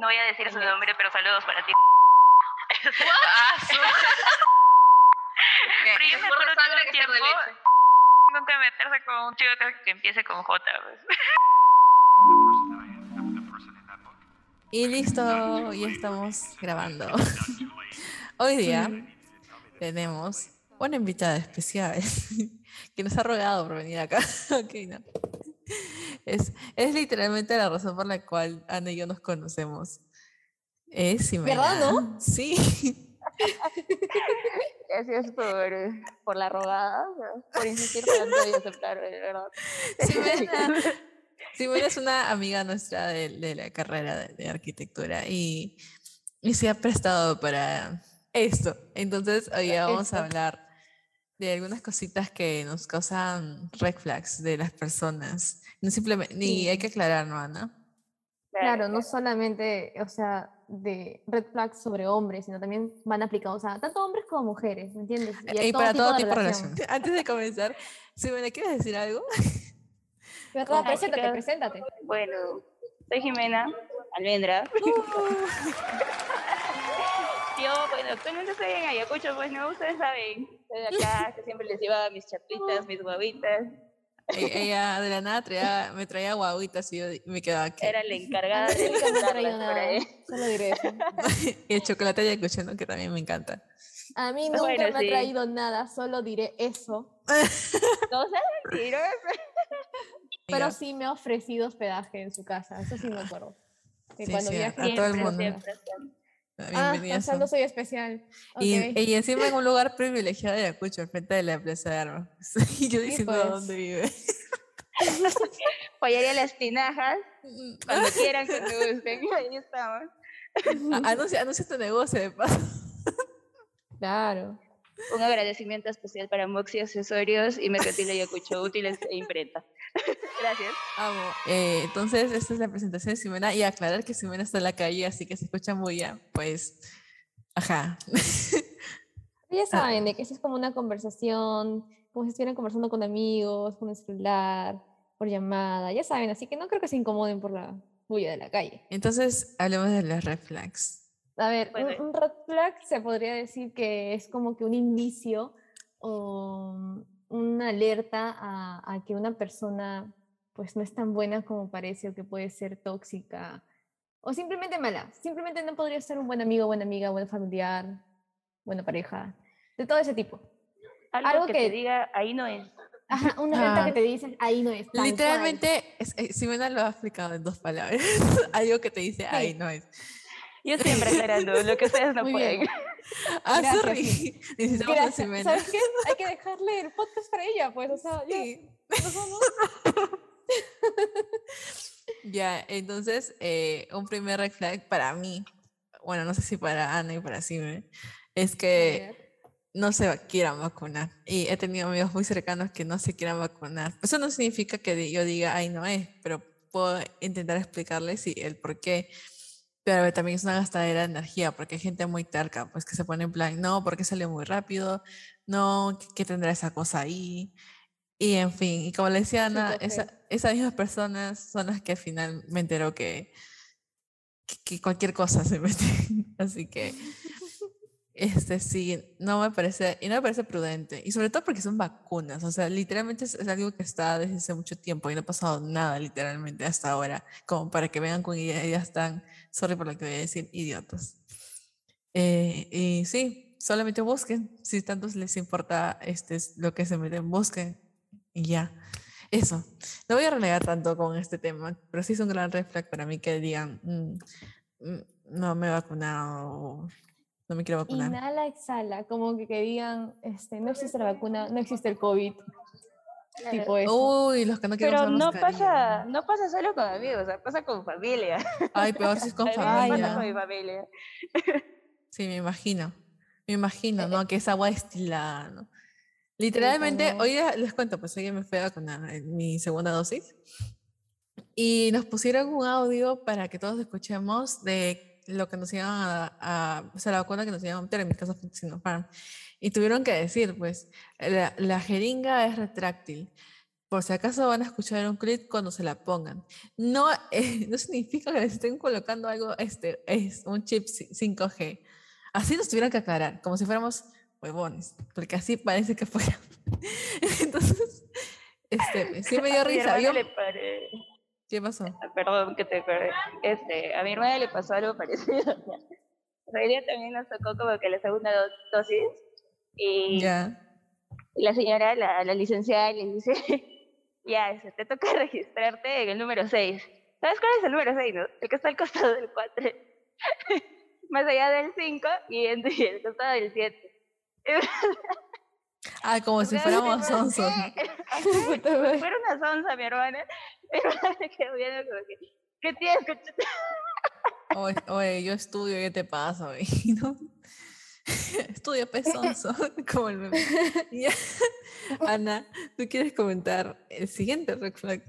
no voy a decir su nombre, pero saludos para ti. Ah, su- Pero yo me Mejor acuerdo que un tiempo leche. nunca meterse con un chico que, que empiece con J. pues. Y listo, ya estamos grabando. Hoy día tenemos una invitada especial que nos ha rogado por venir acá. Ok, no. Es, es literalmente la razón por la cual Ana y yo nos conocemos. Es. ¿Verdad, no? Sí. Gracias por, por la rogada, por insistir tanto y aceptar, verdad. Ximena es una amiga nuestra de, de la carrera de, de arquitectura y, y se ha prestado para esto. Entonces, hoy vamos a hablar de algunas cositas que nos causan red flags de las personas. No simplemente, ni Sí. hay que aclarar, ¿no, Ana? Claro, no solamente, o sea, de red flags sobre hombres, sino también van aplicados a tanto hombres como mujeres, ¿me entiendes? a Y para todo tipo de relación. relación. Antes de comenzar, Ximena, ¿quieres decir algo? Hola, Preséntate, chicas. preséntate. Bueno, soy Jimena Almendra. Yo, bueno, actualmente estoy en Ayacucho, pues no, ustedes saben. Estoy acá, que siempre les llevaba mis chaplitas, mis guavitas. E- Ella de la nada traía- me traía guaguitas y yo me quedaba aquí. Era la encargada de ha ahí. solo diré eso. Y el chocolate ayacucho, ¿no? Que también me encanta. A mí nunca Bueno, me ha sí. traído nada, solo diré eso. No seas mentirosa. Pero sí me ha ofrecido hospedaje en su casa, eso sí me acuerdo. Que Sí, cuando sí, viaje a todo el siempre, mundo. siempre. Siempre. Ah, Bienvenida. o sea, no soy especial. Y, encima en un lugar privilegiado de Ayacucho, al frente de la Plaza de Armas. Y yo diciendo pues. dónde vive. Fallaría las tinajas. Cuando quieran que nos gusten. Ahí estamos. Anuncia, anuncia tu negocio de paso. Claro. Un agradecimiento especial para Moxie Accesorios y Mercantil Ayacucho, útiles e imprenta. Gracias. Amo. Eh, entonces, esta es la presentación de Simena. Y aclarar que Simena está en la calle, así que se escucha muy ya, pues. Ajá. Ya saben, de que eso es como una conversación, como si estuvieran conversando con amigos, con el celular, por llamada, ya saben, así que no creo que se incomoden por la bulla de la calle. Entonces, hablemos de las red flags. A ver, Bueno, un, un red flag se podría decir que es como que un indicio o una alerta a, a que una persona pues no es tan buena como parece o que puede ser tóxica o simplemente mala. Simplemente no podría ser un buen amigo, buena amiga, buen familiar, buena pareja, de todo ese tipo. Algo, Algo que, que- te diga, ahí no es. Ajá, una alerta Ah. que te dicen, ahí no es. tal cual". Literalmente, eh, Simena lo ha explicado en dos palabras. Algo que te dice, ahí no es. Yo siempre aclarando lo que ustedes no Muy pueden. bien. Ah, Gracias, sorry. sí. Necesitamos a Gracias. Ximena. ¿Sabes qué? Hay que dejarle el podcast para ella, pues, o sea, ya, Sí. vamos. Ya, entonces, eh, un primer red flag para mí, bueno, no sé si para Ana y para Sime, es A que no se quieran vacunar. Y he tenido amigos muy cercanos que no se quieran vacunar. Eso no significa que yo diga, ay, no es, pero puedo intentar explicarles sí, el por qué. Pero también es una gastadera de energía, porque hay gente muy terca, pues que se pone en plan, no, porque salió muy rápido, no, ¿qué- ¿qué tendrá esa cosa ahí? Y en fin, y como le decía Ana, esa- esas mismas personas son las que al final me enteró que, que, que cualquier cosa se mete. Así que, este sí, no me parece, y no me parece prudente. Y sobre todo porque son vacunas, o sea, literalmente es, es algo que está desde hace mucho tiempo y no ha pasado nada literalmente hasta ahora, como para que vengan con ideas están, sorry por lo que voy a decir, idiotas. Eh, y sí, solamente busquen, si tanto les importa este, es lo que se meten, busquen y ya. Eso. No voy a renegar tanto con este tema, pero sí es un gran red flag para mí que digan, "Mm, mm, no me he vacunado, no me quiero vacunar. Inhala, exhala, como que, que digan, este, no existe la vacuna, no existe el COVID, tipo eso. Uy, los que no quieren Pero no pasa, no pasa solo con amigos, o sea, pasa con familia. Ay, peor si es con A mí me pasa familia. con mi familia. Sí, me imagino. Me imagino, ¿no? Que es agua destilada, ¿no? Literalmente, no. hoy les cuento, pues hoy me fui a vacunar en mi segunda dosis y nos pusieron un audio para que todos escuchemos de lo que nos iban a, a- o sea, la vacuna que nos iban a meter, en mi caso Sinopharm. Y tuvieron que decir, pues, la, la jeringa es retráctil. por si acaso van a escuchar un clip cuando se la pongan. No, eh, no significa que les estén colocando algo, este, es un chip ci- 5G. Así nos tuvieran que aclarar, como si fuéramos huevones, porque así parece que fuera. Entonces, este, sí me dio risa. Yo- le ¿Qué pasó? Perdón que te acuerde. Este, a mi hermana le pasó algo parecido. O sea, ella también nos tocó como que la segunda do- dosis y Ya. la señora, la, la licenciada, le dice, ya, este, te toca registrarte en el número 6. ¿Sabes cuál es el número 6, no? El que está al costado del 4. Más allá del 5 y y el costado del 7. Ah, como si fuéramos sonsos. Fuera una sonza, mi hermana. Mi hermana se quedó viendo como que, ¿qué tienes? Oye, oye, yo estudio, ¿qué te pasa? ¿No? Estudio pesonzo, como el meme. Ana, ¿tú quieres comentar el siguiente red flag?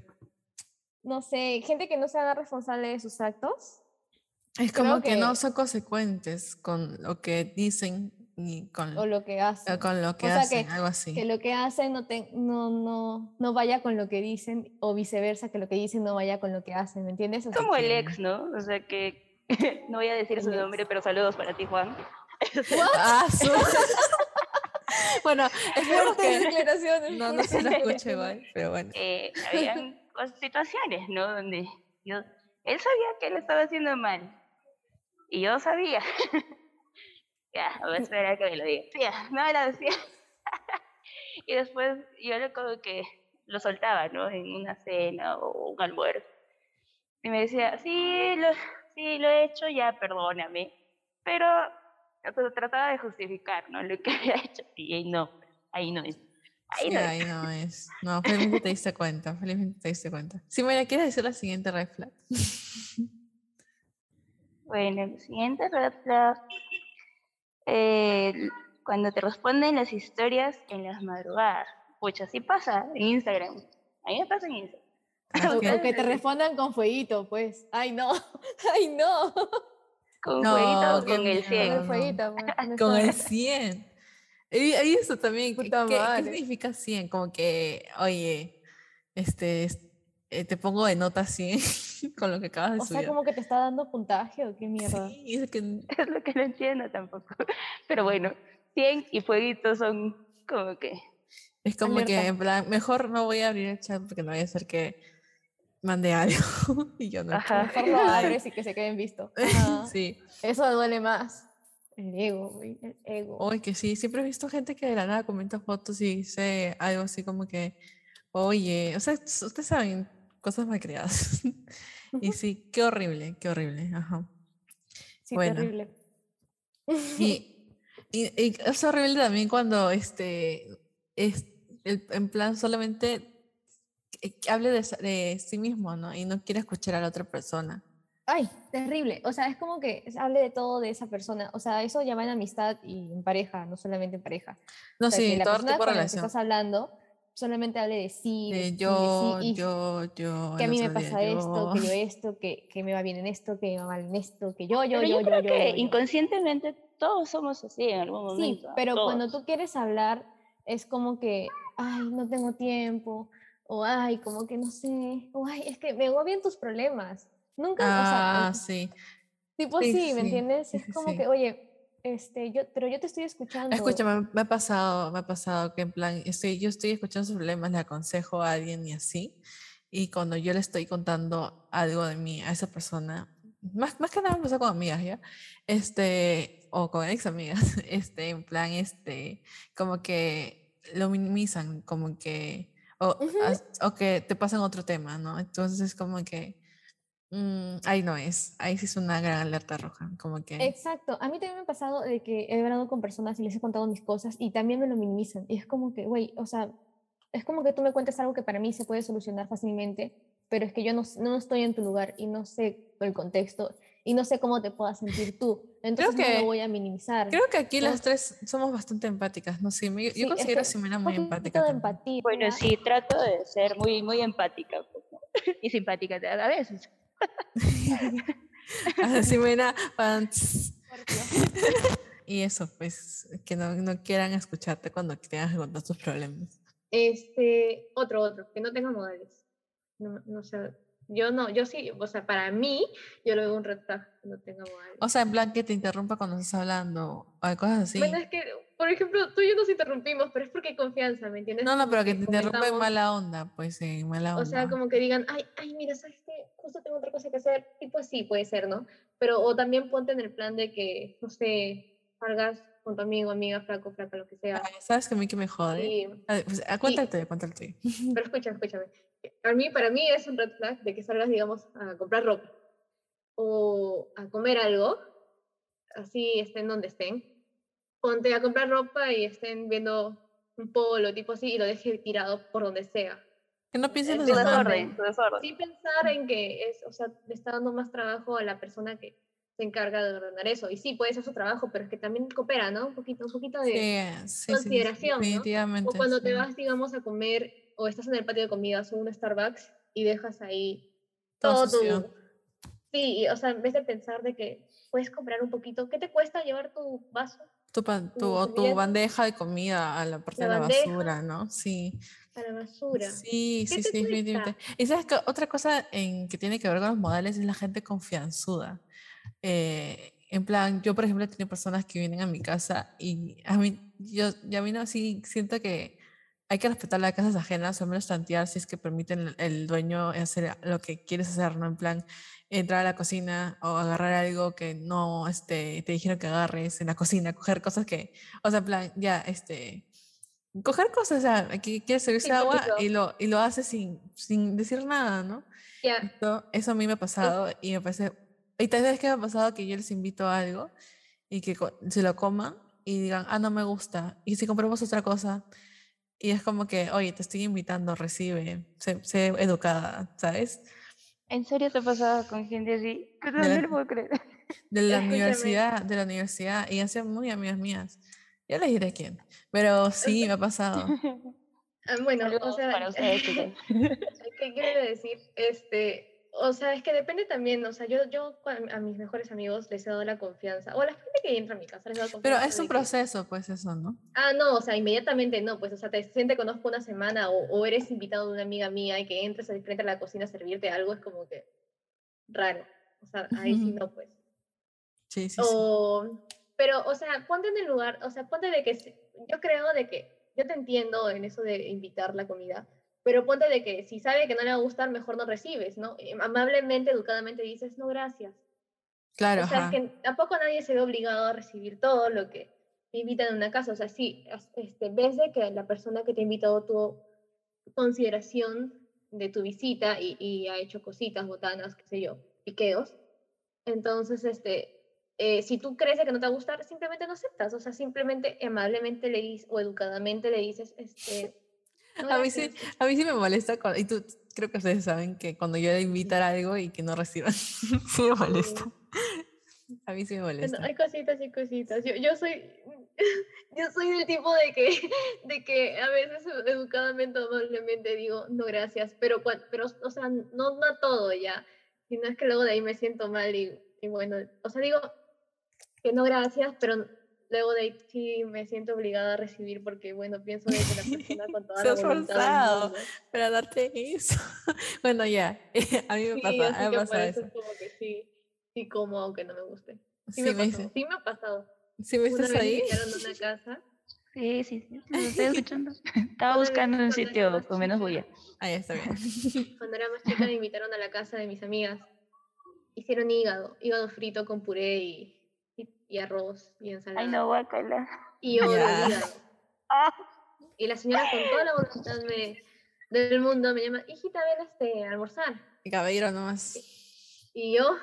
No sé, gente que no se haga responsable de sus actos. Es como Creo que, no que- son consecuentes con lo que dicen y con, o lo que hacen. o con lo que sea, hacen, que- algo así. Que lo que hacen no, te- no, no, no vaya con lo que dicen o viceversa, que lo que dicen no vaya con lo que hacen, ¿me entiendes? O sea, Como el que- ex, ¿no? O sea que, no voy a decir El su nombre, pero saludos para ti, Juan. Ah, su- bueno, fuertes que declaraciones. no, no se lo declaraciones. igual, pero bueno. eh, habían situaciones, ¿no? Donde yo, él sabía que él estaba haciendo mal. Y yo sabía. ya, voy a esperar a que me lo diga. Ya, no me lo decía. y después yo le como que lo soltaba, ¿no? En una cena o un almuerzo. Y me decía, sí, lo, sí, lo he hecho, ya, perdóname. Pero pero trataba de justificar, ¿no? Lo que había hecho. Y ahí no, ahí no es. Ahí Sí, no es. ahí no es. No, felizmente te diste cuenta, felizmente te diste cuenta. Sí, Mira, ¿quieres decir la siguiente red flag? Bueno, el siguiente red flag. eh, cuando te responden las historias en las madrugadas. Pucha, sí pasa en Instagram. A mí me pasa en Instagram. Ah, o que te respondan con fueguito, pues. Ay, no. Ay, no. Con No, jueguitos, qué con el miedo. Con el 100. no. fueguito, pues. no Con el está- 100. Y, y eso también, ¿qué, Puta qué- significa 100? Como que, oye, este, es- eh, te pongo de nota 100 con lo que acabas de O sea, subir. como que te está dando puntaje o qué mierda. Sí, es que Es lo que no entiendo tampoco. Pero bueno, 100 y fueguitos son como que. es como que, Alerta. en plan, mejor no voy a abrir el chat porque no voy a hacer que mande algo y yo no. Ajá. Mejor lo abres y que se queden visto. Ajá. Sí. Eso duele más. El ego, güey. El ego. Oye, que sí, siempre he visto gente que de la nada comenta fotos y dice algo así como que, oye, o sea, ustedes saben, cosas mal creadas. y sí, qué horrible, qué horrible. Ajá. sí, bueno. terrible. Y, y, y es horrible también cuando este es el- en plan solamente que- que hable de, de sí mismo, ¿no? Y no quiere escuchar a la otra persona. Ay, terrible. O sea, es como que hable de todo de esa persona. O sea, eso ya va en amistad y en pareja, no solamente en pareja. No, O sea, sí, que la todo persona tipo de con la que relación. estás hablando solamente hable de sí, de, De sí, de yo, sí, yo, yo. que a mí me día pasa esto, que yo. yo esto, que, que me va bien en esto, que me va mal en esto, que yo, yo, Pero yo, yo, creo yo, que yo, yo. inconscientemente todos somos así en algún Sí, momento. ¿ah? pero cuando todos. tú quieres hablar es como que, ay, no tengo tiempo, o ay, como que no sé, o ay, es que me agobian tus problemas. Nunca, o sea, Ah, sí. tipo sí, sí, ¿me sí, entiendes? sí, Es como que, oye, este, yo, pero yo te estoy escuchando. Escúchame, me ha pasado, me ha pasado que en plan, estoy, yo estoy escuchando sus problemas, le aconsejo a alguien y así, y cuando yo le estoy contando algo de mí a esa persona, más, más que nada me pasa con amigas, ¿ya? Este, o con ex amigas, este, en plan, este, como que lo minimizan, como que, o, Ujú. as- o que te pasan otro tema, ¿no? Entonces es como que, mm, ahí no es, ahí sí es una gran alerta roja, como que... Exacto, a mí también me ha pasado de que he hablado con personas y les he contado mis cosas y también me lo minimizan. Y es como que, güey, o sea, es como que tú me cuentes algo que para mí se puede solucionar fácilmente, pero es que yo no, no estoy en tu lugar y no sé el contexto y no sé cómo te puedas sentir tú. Entonces no que- lo voy a minimizar. Creo que aquí las Todos- tres somos bastante empáticas, no me- yo Sí, es considero a un muy empática. de también. empatía. Bueno, sí, trato de ser muy, muy empática. pues, ¿no? y simpática a veces. A Ximena, pan, tss, Scorpio. y eso, pues, que no, no quieran escucharte cuando tengas que contar tus problemas. Este, otro, otro, que no tenga modales. No, no sé, yo no, yo sí, o sea, para mí, yo lo veo un red flag que no modales. O sea, en plan que te interrumpa cuando estás hablando, o cosas así. Bueno, es que, por ejemplo, tú y yo nos interrumpimos, pero es porque hay confianza, ¿me entiendes? No, no, pero que te interrumpa en mala onda, pues en mala onda. O sea, como que digan, ay, ay, mira, ¿sabes qué? Justo tengo otra cosa que hacer. Tipo así puede ser, ¿no? Pero, o también ponte en el plan de que, no sé, salgas con tu amigo, amiga, flaco, flaca, lo que sea. Ay, ¿Sabes que a mí que me jode? Y, ver, pues, ah, cuéntate, cuéntate. pero escúchame, escúchame. A mí, para mí es un red flag de que salgas, digamos, a comprar ropa o a comer algo, así estén donde estén. Ponte a comprar ropa y estén viendo un polo, tipo así, y lo deje tirado por donde sea. Que no piensen Es los Su tu demás. desorden, desorden. sin pensar en que es, o sea, le está dando más trabajo a la persona que se encarga de ordenar eso. Y sí, puede ser su trabajo, pero es que también coopera, ¿no? Un poquito, un poquito de... Sí, sí, sí, sí, consideración, ¿no? definitivamente. o cuando te sí. vas, digamos, a comer o estás en el patio de comidas o un Starbucks y dejas ahí Todo tu... Sí, o sea, en vez de pensar de que puedes comprar un poquito, ¿qué te cuesta llevar tu vaso Tu, pan- tu, o tu bandeja de comida a la parte La de la bandeja. basura, ¿no? Sí. a la basura? Sí, ¿Qué sí, sí, definitivamente. Y sabes que otra cosa en que tiene que ver con los modales es la gente confianzuda. Eh, en plan, yo por ejemplo he tenido personas que vienen a mi casa y a mí, yo, yo a mí no, sí siento que hay que respetar las casas ajenas, o al menos tantear si es que permiten el, dueño hacer lo que quieres hacer, ¿no? En plan, entrar a la cocina o agarrar algo que no este, te dijeron que agarres en la cocina, coger cosas que, o sea, en plan, ya, este, coger cosas, o sea, aquí quieres servirse Sin agua y lo, y lo hace sin, sin decir nada, ¿no? Ya, Esto- eso a mí me ha pasado y me parece, y tal vez que me ha pasado que yo les invito a algo y que se lo coman y digan, ah, no me gusta, y si compramos otra cosa, y es como que, oye, te estoy invitando, recibe, sé, sé educada, ¿sabes? ¿En serio te ha pasado con gente así? No, De la- no lo puedo creer. De la universidad, de la universidad, y sido muy amigas mías. Ya les diré quién, pero sí, me ha pasado. ah, bueno, o sea, para ustedes. ¿Qué quiero decir? Este, o sea, es que depende también, o sea, yo, yo a mis mejores amigos les he dado la confianza, o a la gente que entra a mi casa les he dado Pero confianza. es un que- proceso, pues eso, ¿no? Ah, no, o sea, inmediatamente no, pues, o sea, te, si te conozco una semana o, o eres invitado de una amiga mía y que entres al frente a la cocina a servirte algo, es como que raro. O sea, ahí sí no, pues. Sí, sí, sí. O, pero, o sea, ponte en el lugar, o sea, ponte de que, yo creo de que, yo te entiendo en eso de invitar la comida, pero ponte de que si sabe que no le va a gustar, mejor no recibes, ¿no? Eh, Amablemente, educadamente dices, no, gracias. Claro, O sea, ajá. es que tampoco nadie se ve obligado a recibir todo lo que te invitan a una casa. O sea, sí, este, ves de que la persona que te ha invitado tuvo consideración de tu visita y, y ha hecho cositas, botanas, qué sé yo, piqueos. Entonces, este, eh, si tú crees que no te va a gustar, simplemente no aceptas. O sea, simplemente amablemente le dices o educadamente le dices, este... "No, A mí sí, gracias". a mí sí me molesta, cuando- y tú creo que ustedes saben que cuando yo le invitar algo y que no reciban, sí me molesta. A mí sí me Bueno, molesta. hay cositas y cositas. Yo, yo soy yo soy del tipo de que de que a veces educadamente amablemente digo no gracias, pero pero o sea, no no todo ya, sino es que luego de ahí me siento mal y, y bueno, o sea, digo que no gracias, pero luego de ahí sí me siento obligada a recibir porque bueno, pienso de que la persona con toda Se la voluntad del esforzado. mundo- Para darte eso. Bueno, ya, a mí me Sí, pasa, así me que por pasa eso eso. es como que sí, sí como aunque no me guste. Sí, Sí, me, me pasado, sí me ha pasado. ¿sí me Una estás me ahí? invitaron a una casa Sí, sí, sí. Lo estoy escuchando. Estaba Una buscando un sitio con menos bulla. Ahí está bien. Cuando era más chica me invitaron a la casa de mis amigas. Hicieron hígado, hígado frito con puré y, y, arroz y ensalada. Ay, no, guacala. Y yo. Ah, Y la señora con toda la voluntad me- del mundo me llama, hijita, ven este, a almorzar. Y caballero nomás. Y yo,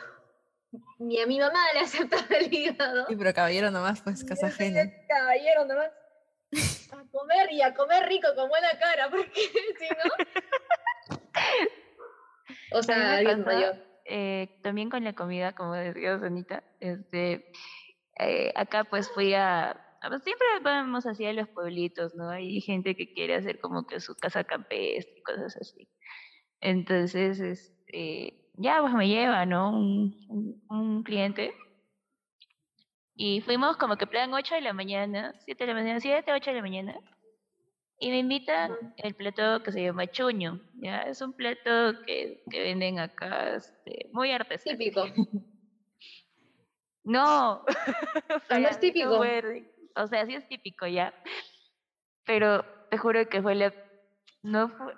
ni a mi mamá le aceptaba el hígado. Sí, pero caballero nomás, pues, casa ajena. caballero nomás. A comer y a comer rico con buena cara, porque si no... O sea, alguien mayor. eh, también con la comida, como decía Sonita, este, eh, acá pues fui a, pues, siempre vamos así a los pueblitos, ¿no? Hay gente que quiere hacer como que su casa campestre y cosas así. Entonces, este, ya pues me lleva, ¿no? Un, un, un cliente. Y fuimos como que plan 8 de la mañana, 7 de la mañana, 7, 8 de la mañana. Y me invitan el plato que se llama chuño, ¿ya? Es un plato que, que venden acá, este, muy artesanal. Típico. No, Ah, para no es típico. fue- o sea, sí es típico ya, pero te juro que fue la, no fue,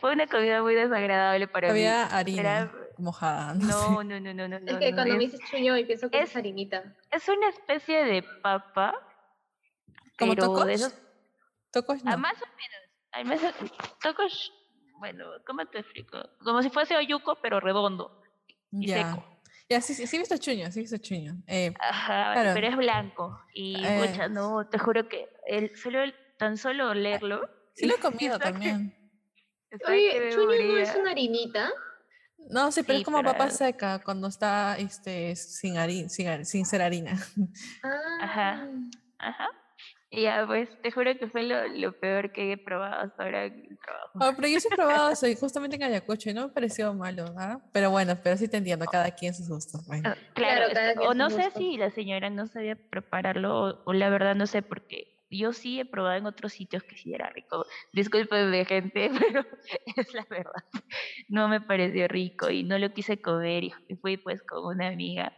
fue una comida muy desagradable para Había mí. harina Era- mojada. No, sé. no, no, no, no, Es que no, cuando me es, dices chuño y pienso que es, es- harinita. es una especie de papa, ¿Como tocos? de esos, Tocos ah, no. más o menos, al menos, tocos, bueno, ¿cómo te explico? Como si fuese oyuco, pero redondo y Ya. seco. Ya, sí, sí, sí he visto chuño, sí he visto chuño. Eh, Ajá, Claro. pero es blanco. Y Eh. pucha, no, te juro que el, solo el- tan solo olerlo. sí lo he comido también. que Oye, chuño no es una harinita. No, sí, pero Sí, es como papa pero- seca cuando está este, sin, harina, sin, sin ser harina. Ah. Ajá. Ajá. Y ya, pues, te juro que fue lo, lo peor que he probado hasta ahora en el trabajo. Oh, pero yo sí he probado eso y justamente en Ayacucho y no me pareció malo, ¿ah? Pero bueno, pero sí te entiendo, cada quien sus gustos. bueno. Ah, Claro, o no sé si la señora no sabía prepararlo o, o la verdad no sé porque yo sí he probado en otros sitios que sí era rico. Disculpenme gente, pero es la verdad. No me pareció rico y no lo quise comer y fui pues con una amiga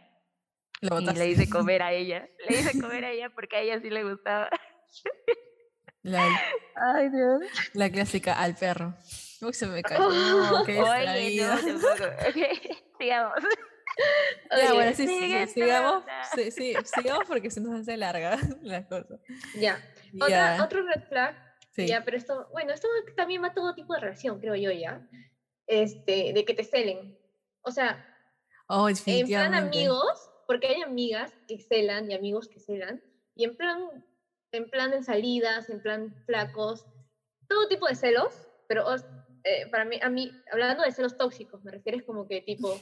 Lo y le hice comer a ella. Le hice comer a ella porque a ella sí le gustaba. La, Ay, Dios. la clásica al perro. Uy, se me cayó. qué Oye, no, tampoco. Ok, sigamos. Ya, Oye, bueno, sí, sí, sigamos, sí, sí, sigamos porque se nos hace larga la cosa. Ya. Ya, Otra, otro red flag. sí. Ya, pero esto, bueno, esto también va a todo tipo de relación, creo yo, ya. Este, de que te celen. O sea, Oh, en plan amigos, porque hay amigas que celan y amigos que celan, y en plan, en plan en salidas, en plan flacos, todo tipo de celos, pero eh, para mí, a mí, hablando de celos tóxicos, me refieres como que tipo,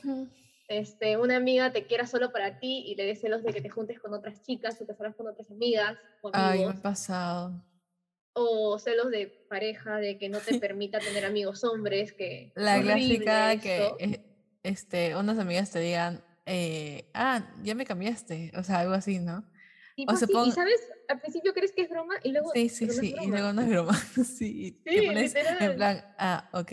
este, una amiga te quiera solo para ti y le des celos de que te juntes con otras chicas o te salgas con otras amigas o Ay, me amigos, ha pasado. o celos de pareja, de que no te permita tener amigos hombres, que La clásica que esto. eh, este, unas amigas te digan, eh, ah, ya me cambiaste, o sea, algo así, ¿no? Tipo o se así, pon- Y sabes, al principio crees que es broma y luego. Sí, sí, sí, y luego no es broma, sí, y Sí, pones en plan, ah, ok.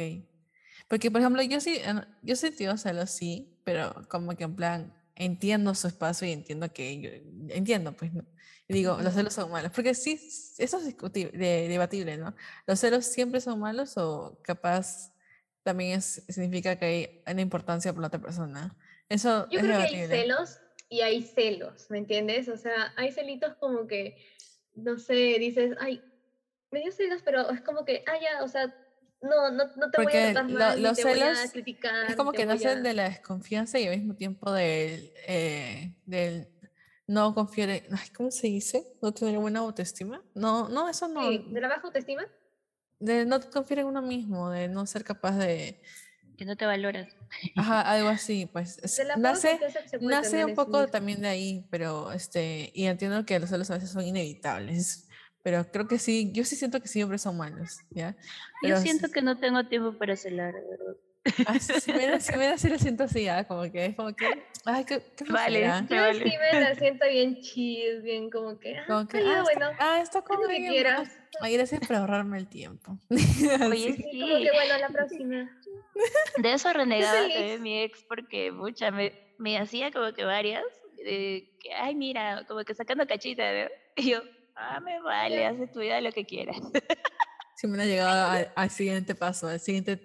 Porque, por ejemplo, yo sí, yo sentí celos, sí, pero como que en plan, entiendo su espacio y entiendo que, yo, entiendo, pues, ¿no? Y digo, los celos son malos, porque sí, eso es discutible, de- debatible, ¿no? ¿Los celos siempre son malos o capaz también es, significa que hay una importancia por la otra persona? Eso Yo es creo que hay debatible. celos y hay celos, ¿me entiendes? O sea, hay celitos como que, no sé, dices, ay, me dio celos, pero es como que, ah, ya, o sea, no, no, no te voy Porque a tratar mal, los te voy a celos criticar. Es como que voy nacen a- de la desconfianza y al mismo tiempo del, eh, del no confiar en, ay, ¿cómo se dice? No tener buena autoestima. No, no, eso no. Sí, de la baja autoestima. De no confiar en uno mismo, de no ser capaz de, Que no te valoras. ajá, algo así, pues. nace, nace un poco también de ahí, pero este, y entiendo que los celos a veces son inevitables, pero creo que sí, yo sí siento que siempre son malos, ¿ya? Pero Yo siento que no tengo tiempo para celar, verdad. Ah, sí, sí, me da- sí, me da- sí lo siento así, ¿ah? como que es como que, ay, qué, qué Vale. flojera. Yo Vale. sí me la siento bien chill, bien como que, ah, Como que, ah, bueno, está, ah, está lo que quieras. Ay, gracias por ahorrarme el tiempo. Oye, Así. Sí, como sí. que bueno, la próxima. De eso renegaba también mi ex porque mucha me, me hacía como que varias, de que, ay, mira, como que sacando cachita, ¿no? Y yo, ah, me vale, Ya. haz tu vida lo que quieras. Sí, me ha llegado al, al siguiente paso, al siguiente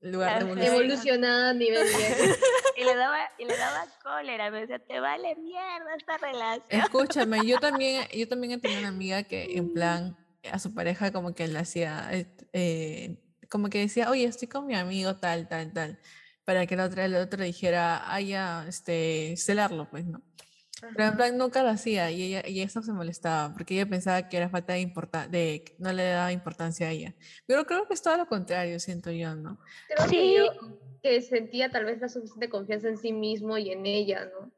lugar de evolución. Evolucionada a nivel 10. Y le daba, y le daba cólera, me decía, te vale mierda esta relación. Escúchame, yo también, yo también he tenido una amiga que en plan a su pareja como que le hacía, eh, eh, como que decía, oye, estoy con mi amigo tal, tal, tal, para que el otro, el otro dijera, ya, este, celarlo, pues, ¿no? Pero en plan nunca lo hacía y ella, y eso se molestaba porque ella pensaba que era falta de importancia, de no le daba importancia a ella. Pero creo que es todo lo contrario, siento yo, ¿no? Creo Sí. que yo que sentía tal vez la suficiente confianza en sí mismo y en ella, ¿no?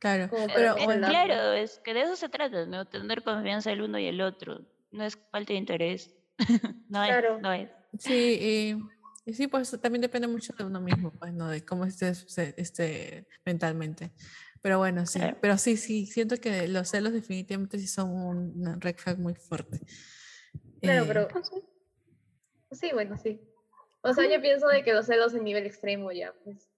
Claro, Como pero celarlo. claro, es que de eso se trata, ¿no? Tener confianza el uno y el otro. No es falta de interés. no es, Claro. no es. sí, y, y sí, pues también depende mucho de uno mismo, pues, ¿no? De cómo estés este, mentalmente. Pero bueno, sí, Claro. pero sí, sí, siento que los celos definitivamente sí son un red flag muy fuerte. Claro, Eh, pero sí, bueno, sí. O sea, yo pienso de que los celos en nivel extremo ya, pues,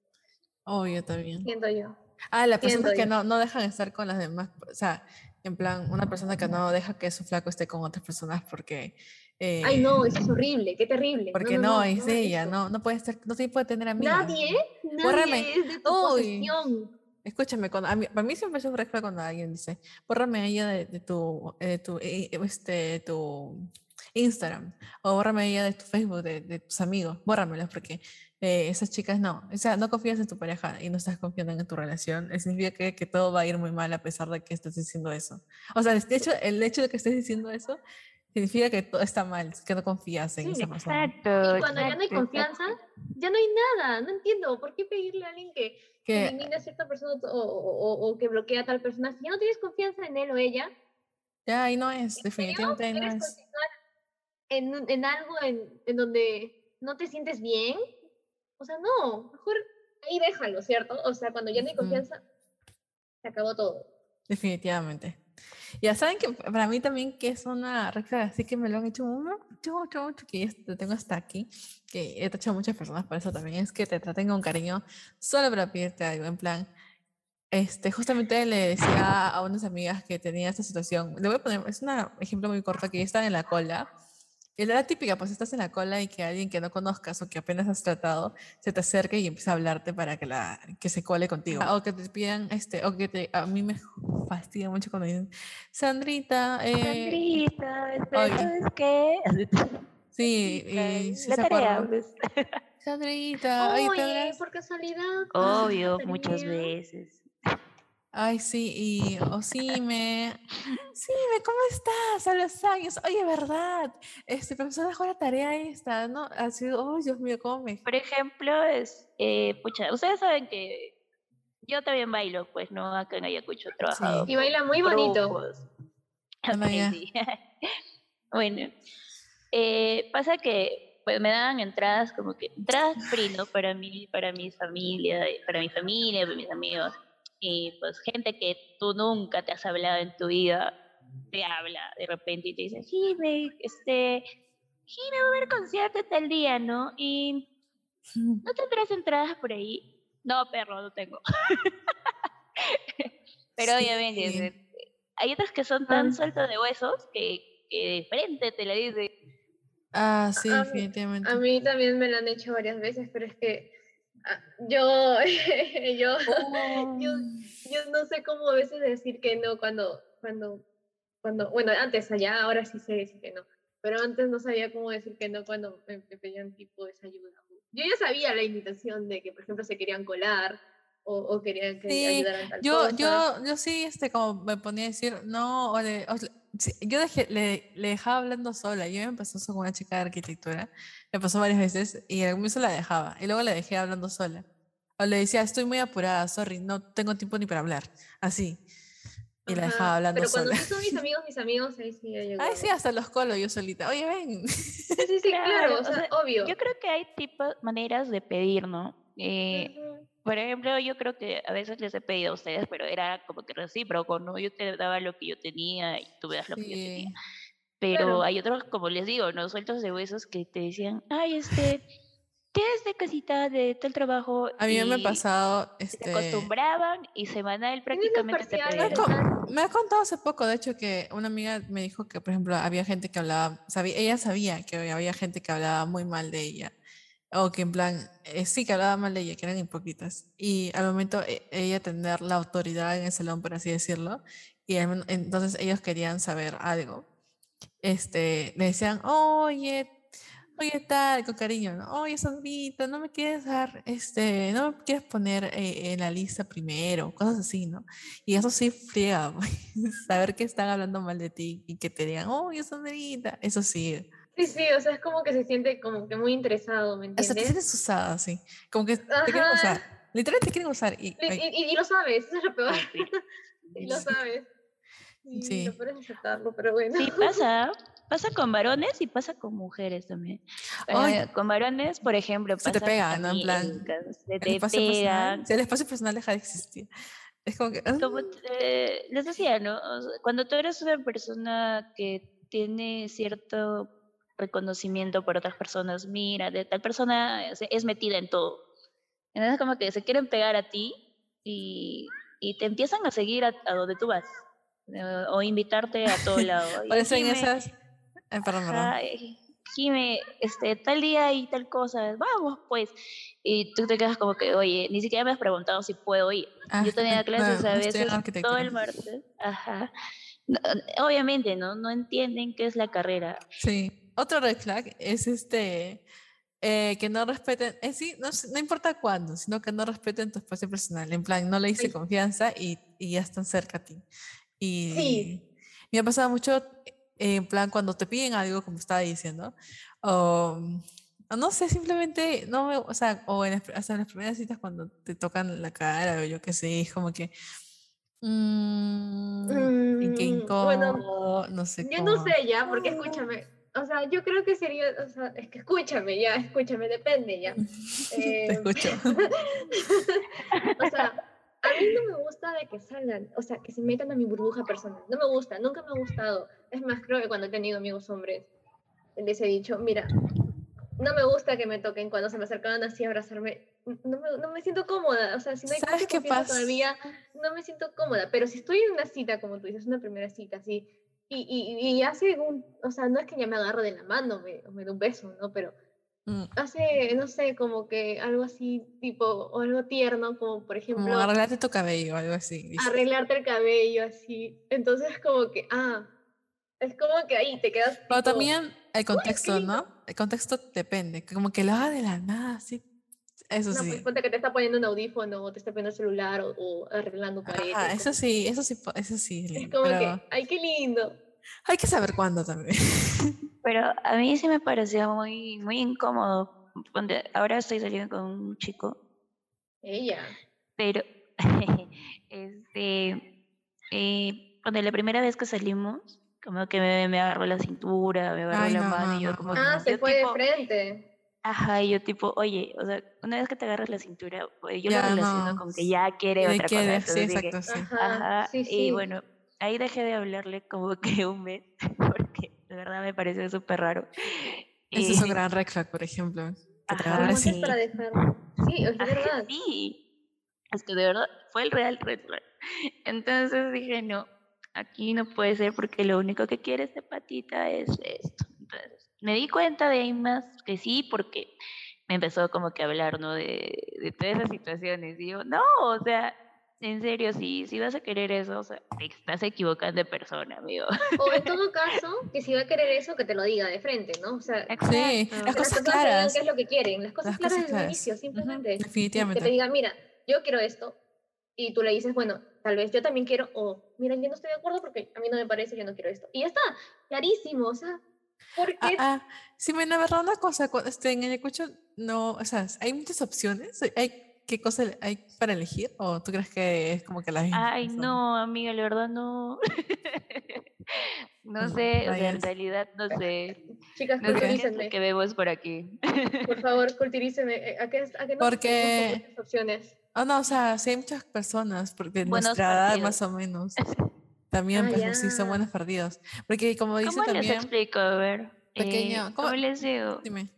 Obvio también. siento yo. Ah, las personas que no, no dejan estar con las demás, o sea, en plan, una persona que no deja que su flaco esté con otras personas porque... eh, Ay, no, eso es horrible, qué terrible. Porque no, es ella, no, no puede estar, no se puede tener amigas. Nadie, Bórrame. nadie es de tu Uy. posesión. Escúchame, cuando, a mí, para mí siempre es un red cuando alguien dice, bórrame ella de, de tu, eh, tu, eh, este, tu Instagram o bórrame ella de tu Facebook, de, de tus amigos, bórramelos porque eh, esas chicas no, o sea, no confías en tu pareja y no estás confiando en tu relación, eh, significa que, que todo va a ir muy mal a pesar de que estés diciendo eso. O sea, de hecho, el hecho de que estés diciendo eso significa que todo está mal, que no confías en Sí, esa persona. Exacto. Y cuando ya no hay exacto, confianza, ya no hay nada. No entiendo. ¿Por qué pedirle a alguien que Que, elimine a cierta persona o, o- que bloquee a tal persona? Si ya no tienes confianza en él o ella, ya ahí no es, definitivamente ahí no ¿quieres es. en, en algo en, en donde no te sientes bien? O sea, no. Mejor ahí déjalo, ¿cierto? O sea, cuando ya no hay confianza, se acabó todo. Definitivamente. Ya saben que para mí también que es una flag, así que me lo han hecho mucho, mucho, mucho, que lo tengo hasta aquí, que he tachado muchas personas por eso también, es que te traten con cariño solo para pedirte algo, en plan, este, justamente le decía a unas amigas que tenía esta situación, le voy a poner, es un ejemplo muy corto, que están en la cola, y la típica, pues estás en la cola y que alguien que no conozcas o que apenas has tratado se te acerque y empieza a hablarte para que, la, que se cole contigo. O que te pidan, este, o que te, a mí me fastidia mucho cuando dicen, Sandrita, eh, Sandrita. ¿sabes qué? sí, y sí la se tarea, acuerdan. pues. Sandrita, te Oye, por casualidad. Obvio, ¿tienes muchas veces. Ay, sí, y, o sí, me, sí, me, ¿cómo estás? A los años, oye, ¿verdad? Este, profesor dejó la tarea esta, ¿no? Así, oh, Dios mío, ¿cómo me... Por ejemplo, es, eh, pucha, ustedes saben que yo también bailo, pues, ¿no? Acá en Ayacucho he trabajado. Y baila muy bonito. grupos. Bueno, Ok, ya. sí. bueno, eh, pasa que pues me daban entradas como que entradas free, ¿no? Para mí, para mi familia, para mi familia, para mis amigos. Y pues gente que tú nunca te has hablado en tu vida, te habla de repente y te dice, Jime, este, Jime va a haber concierto tal día, ¿no? Y ¿no tendrás entradas por ahí? No, perro, no tengo. Pero Sí. obviamente, hay otros que son tan Ah. sueltos de huesos que, que de frente te la dicen. Ah, sí, A mí- definitivamente. A mí también me lo han hecho varias veces, pero es que ah, yo, yo, yo, yo no sé cómo a veces decir que no cuando, cuando, cuando, bueno, antes allá, ahora sí sé decir que no, pero antes no sabía cómo decir que no cuando me, me pedían tipo esa ayuda. Yo ya sabía la invitación de que, por ejemplo, se querían colar o, o querían que Sí, ayudaran tal Yo, cosa. yo, yo sí, este, como me ponía a decir, no, o le- o yo dejé, le, le dejaba hablando sola. Yo me pasó eso con una chica de arquitectura, me pasó varias veces y al comienzo la dejaba y luego la dejé hablando sola. O le decía, estoy muy apurada, sorry, no tengo tiempo ni para hablar. Así. Y la Ajá, dejaba hablando Pero cuando sola. sí son mis amigos, mis amigos, ahí sí ya llegó. Ay, sí, hasta los colo yo solita. Oye, ven. Sí, sí, sí, claro, Claro, o o sea, sea, obvio. Yo creo que hay tipos, maneras de pedir, ¿no? Eh, por ejemplo, yo creo que a veces les he pedido a ustedes, pero era como que recíproco, ¿no? Yo te daba lo que yo tenía y tú me das lo que yo tenía. Pero Claro. hay otros, como les digo, ¿no? Sueltos de huesos que te decían, ay, este, tienes de casita de tal trabajo. A mí me ha pasado, Se este... acostumbraban y semanal ¿Tienes los prácticamente te? Me pedían. con- me ha contado hace poco, de hecho, que una amiga me dijo que, por ejemplo, había gente que hablaba, sabía, ella sabía que había gente que hablaba muy mal de ella, o que en plan, eh, sí, que hablaba mal de ella, que eran hipócritas. Y al momento e- ella tener la autoridad en el salón, por así decirlo, y al entonces ellos querían saber algo, este, le decían, oye, oye tal, con cariño, ¿no? Oye, Sandrita, no me quieres dar, este, no me quieres poner eh, en la lista primero, cosas así, ¿no? Y eso sí friega, pues, saber que están hablando mal de ti y que te digan, oye, Sandrita, eso sí, Sí, sí, o sea, es como que se siente como que muy interesado, ¿me hasta te entiendes? sientes usada, sí, como que te quieren Ajá. usar, literalmente te quieren usar y, Y, y- y lo sabes, eso es lo peor. Sí. Y lo sabes. Y Sí. lo peor es aceptarlo, pero bueno. Sí, pasa. Pasa con varones y pasa con mujeres también. Ay. Eh, con varones, por ejemplo, Se te pega, ¿no? En plan, se el te espacio personal, pegan. sí, el espacio personal deja de existir. Es como que, Como eh, les decía, ¿no? O sea, cuando tú eres una persona que tiene cierto reconocimiento por otras personas. Mira, de tal persona es, es metida en todo. Entonces como que se quieren pegar a ti y, y te empiezan a seguir a, a donde tú vas. eh, O invitarte a todo lado. Y Parecen Jime, esas. eh, perdón, perdón. Ay, Jime, este, tal día y tal cosa, vamos pues. Y tú te quedas como que, oye, ni siquiera me has preguntado si puedo ir. Ah, Yo tenía clases a veces todo el martes. Ajá. No, obviamente, ¿no? No entienden qué es la carrera. Sí. Otro red flag es este. eh, que no respeten, eh, sí, no, no importa cuándo, sino que no respeten tu espacio personal. En plan, no le hice Sí. confianza y, y ya están cerca a ti. Y Sí. me ha pasado mucho, eh, en plan, cuando te piden algo, como estaba diciendo, o, mm, no sé, simplemente, no me, o sea, o en las, en las primeras citas cuando te tocan la cara o yo qué sé, es como que. mm, y qué Mm, bueno, incómodo, no sé Yo no cómo. sé ya, porque escúchame, o sea, yo creo que sería, o sea, es que escúchame ya, escúchame, depende ya. Te Eh, escucho. o sea, a mí no me gusta de que salgan, o sea, que se metan a mi burbuja personal. No me gusta, nunca me ha gustado. Es más, creo que cuando he tenido amigos hombres, les he dicho, mira, no me gusta que me toquen cuando se me acercaban así a abrazarme. No me, no me siento cómoda, o sea, si no hay ¿Sabes qué pasa? todavía, no me siento cómoda. Pero si estoy en una cita, como tú dices, una primera cita, así, y, y, y hace un, o sea, no es que ya me agarre de la mano me, me dé un beso, ¿no? Pero Mm, hace, no sé, como que algo así, tipo, o algo tierno, como por ejemplo, Como arreglarte tu cabello algo así. dices. arreglarte el cabello, así. Entonces, como que, ah, es como que ahí te quedas. Pero tipo, también el contexto. ¿no? El contexto depende. Como que lo haga de la nada, sí. Eso No, pues sí. ponte que te está poniendo un audífono, o te está poniendo el celular, o, o arreglando tu arete. Ajá, es eso sí, eso sí, eso sí. es lindo, como pero que, ay, qué lindo. hay que saber cuándo también. Pero a mí sí me pareció muy, muy incómodo. Ponte, Ahora estoy saliendo con un chico, Ella. pero este, eh, cuando la primera vez que salimos, como que me, me agarró la cintura, me agarró Ay, la no, mano no, y yo como Ah, se fue tipo, de frente. Ajá, y yo tipo, oye, o sea, una vez que te agarras la cintura, pues, yo lo Ya, relaciono no. con que ya quiere otra cosa. sí, dije, exacto, sí. Ajá, Ajá, sí, y sí. bueno, ahí dejé de hablarle como que un mes, porque de verdad me pareció súper raro. Ese es un gran red flag, por ejemplo. Que te Ajá, agarre ¿Cómo así. haces para dejar? Sí, es Ajá, verdad. sí, es que de verdad fue el real red flag. Entonces dije, no, aquí no puede ser porque lo único que quiere este patita es esto. Me di cuenta de ahí más que sí, porque me empezó como que a hablar, ¿no? De, de todas esas situaciones. Y yo, no, o sea, en serio, si, si vas a querer eso, o sea, te estás equivocando de persona, amigo. O en todo caso, que si va a querer eso, que te lo diga de frente, ¿no? O sea. Sí, que las cosas personas te digan claras. qué es lo que quieren. Las cosas Las claras cosas desde el inicio, simplemente. Que Definitivamente. te diga, mira, yo quiero esto. Y tú le dices, bueno, tal vez yo también quiero, o mira, yo no estoy de acuerdo porque a mí no me parece, yo no quiero esto. Y ya está, clarísimo, o sea, ¿por qué? Ah, ah, sí, me la verdad una cosa, este, en Ayacucho no, o sea, hay muchas opciones, hay- qué cosa hay para elegir o tú crees que es como que la misma Ay, no, amiga, la verdad no. no sé, o sea, en realidad no sé. Chicas, No sé qué es culturícenme. lo que vemos por aquí. Por favor, culturícenme. eh, ¿A qué, a qué no Porque- opciones? Oh, no, o sea, sí hay muchas personas, porque de Buenos nuestra edad más o menos, también, Ah, pues sí, son buenos perdidos. Porque como dice ¿Cómo les también, explico? A ver. pequeño, eh, ¿cómo- ¿Cómo les digo? dime.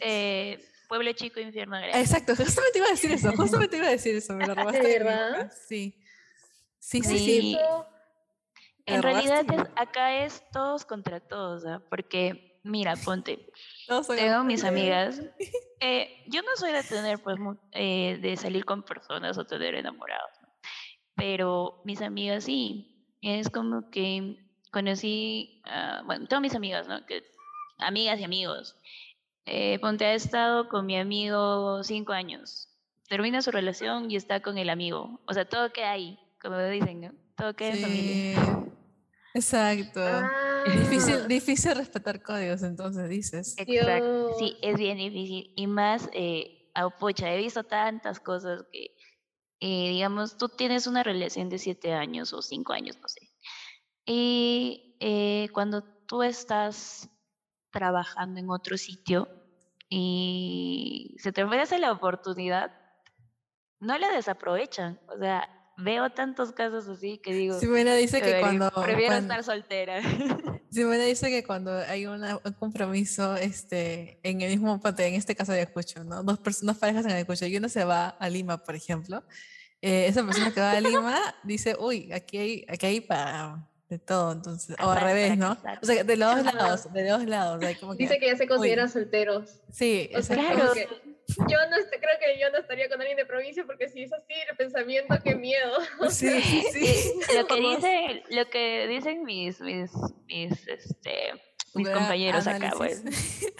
Eh, pueblo chico, infierno grande. Exacto, justamente iba a decir eso, justamente iba a decir eso, me lo robaste. de verdad? Sí. Sí, sí, ¿Cómo es sí. En realidad es- acá es todos contra todos, ¿ah? porque mira, ponte, tengo mis amigas. amigas. eh, yo no soy de tener, pues, eh, de salir con personas o tener enamorados, ¿no? pero mis amigas sí. Es como que conocí, a- bueno, tengo mis amigas, ¿no? Que, amigas y amigos. Eh, ponte, ha estado con mi amigo cinco años. Termina su relación y está con el amigo. O sea, todo queda ahí, como dicen, ¿no? Todo queda en familia. Sí, Exacto. Ah, Difícil, difícil respetar códigos, entonces dices. Exacto. Sí, es bien difícil. Y más, eh, pucha, he visto tantas cosas que, eh, digamos, tú tienes una relación de siete años o cinco años, no sé. Y eh, cuando tú estás trabajando en otro sitio y se te ofrece la oportunidad, no la desaprovechan. O sea, veo tantos casos así que digo, Simena dice que "Ay, cuando, prefiero cuando- estar soltera. Simena dice que cuando hay una- un compromiso este, en el mismo ponte, en este caso de Ayacucho, ¿no? Dos personas parejas en Ayacucho y uno se va a Lima, por ejemplo, eh, esa persona que va a Lima dice, uy, aquí hay, aquí hay para de todo, entonces, o al revés, ¿no? O sea, de los dos lados, de los dos lados, hay como Dice que ya se consideran solteros. sí, O sea, Claro. que yo no creo que yo no estaría con alguien de provincia porque si es así el pensamiento, qué miedo. Sí, sí, sí. lo que dicen, lo que dicen mis, mis, mis, este, mis compañeros acá, pues. análisis.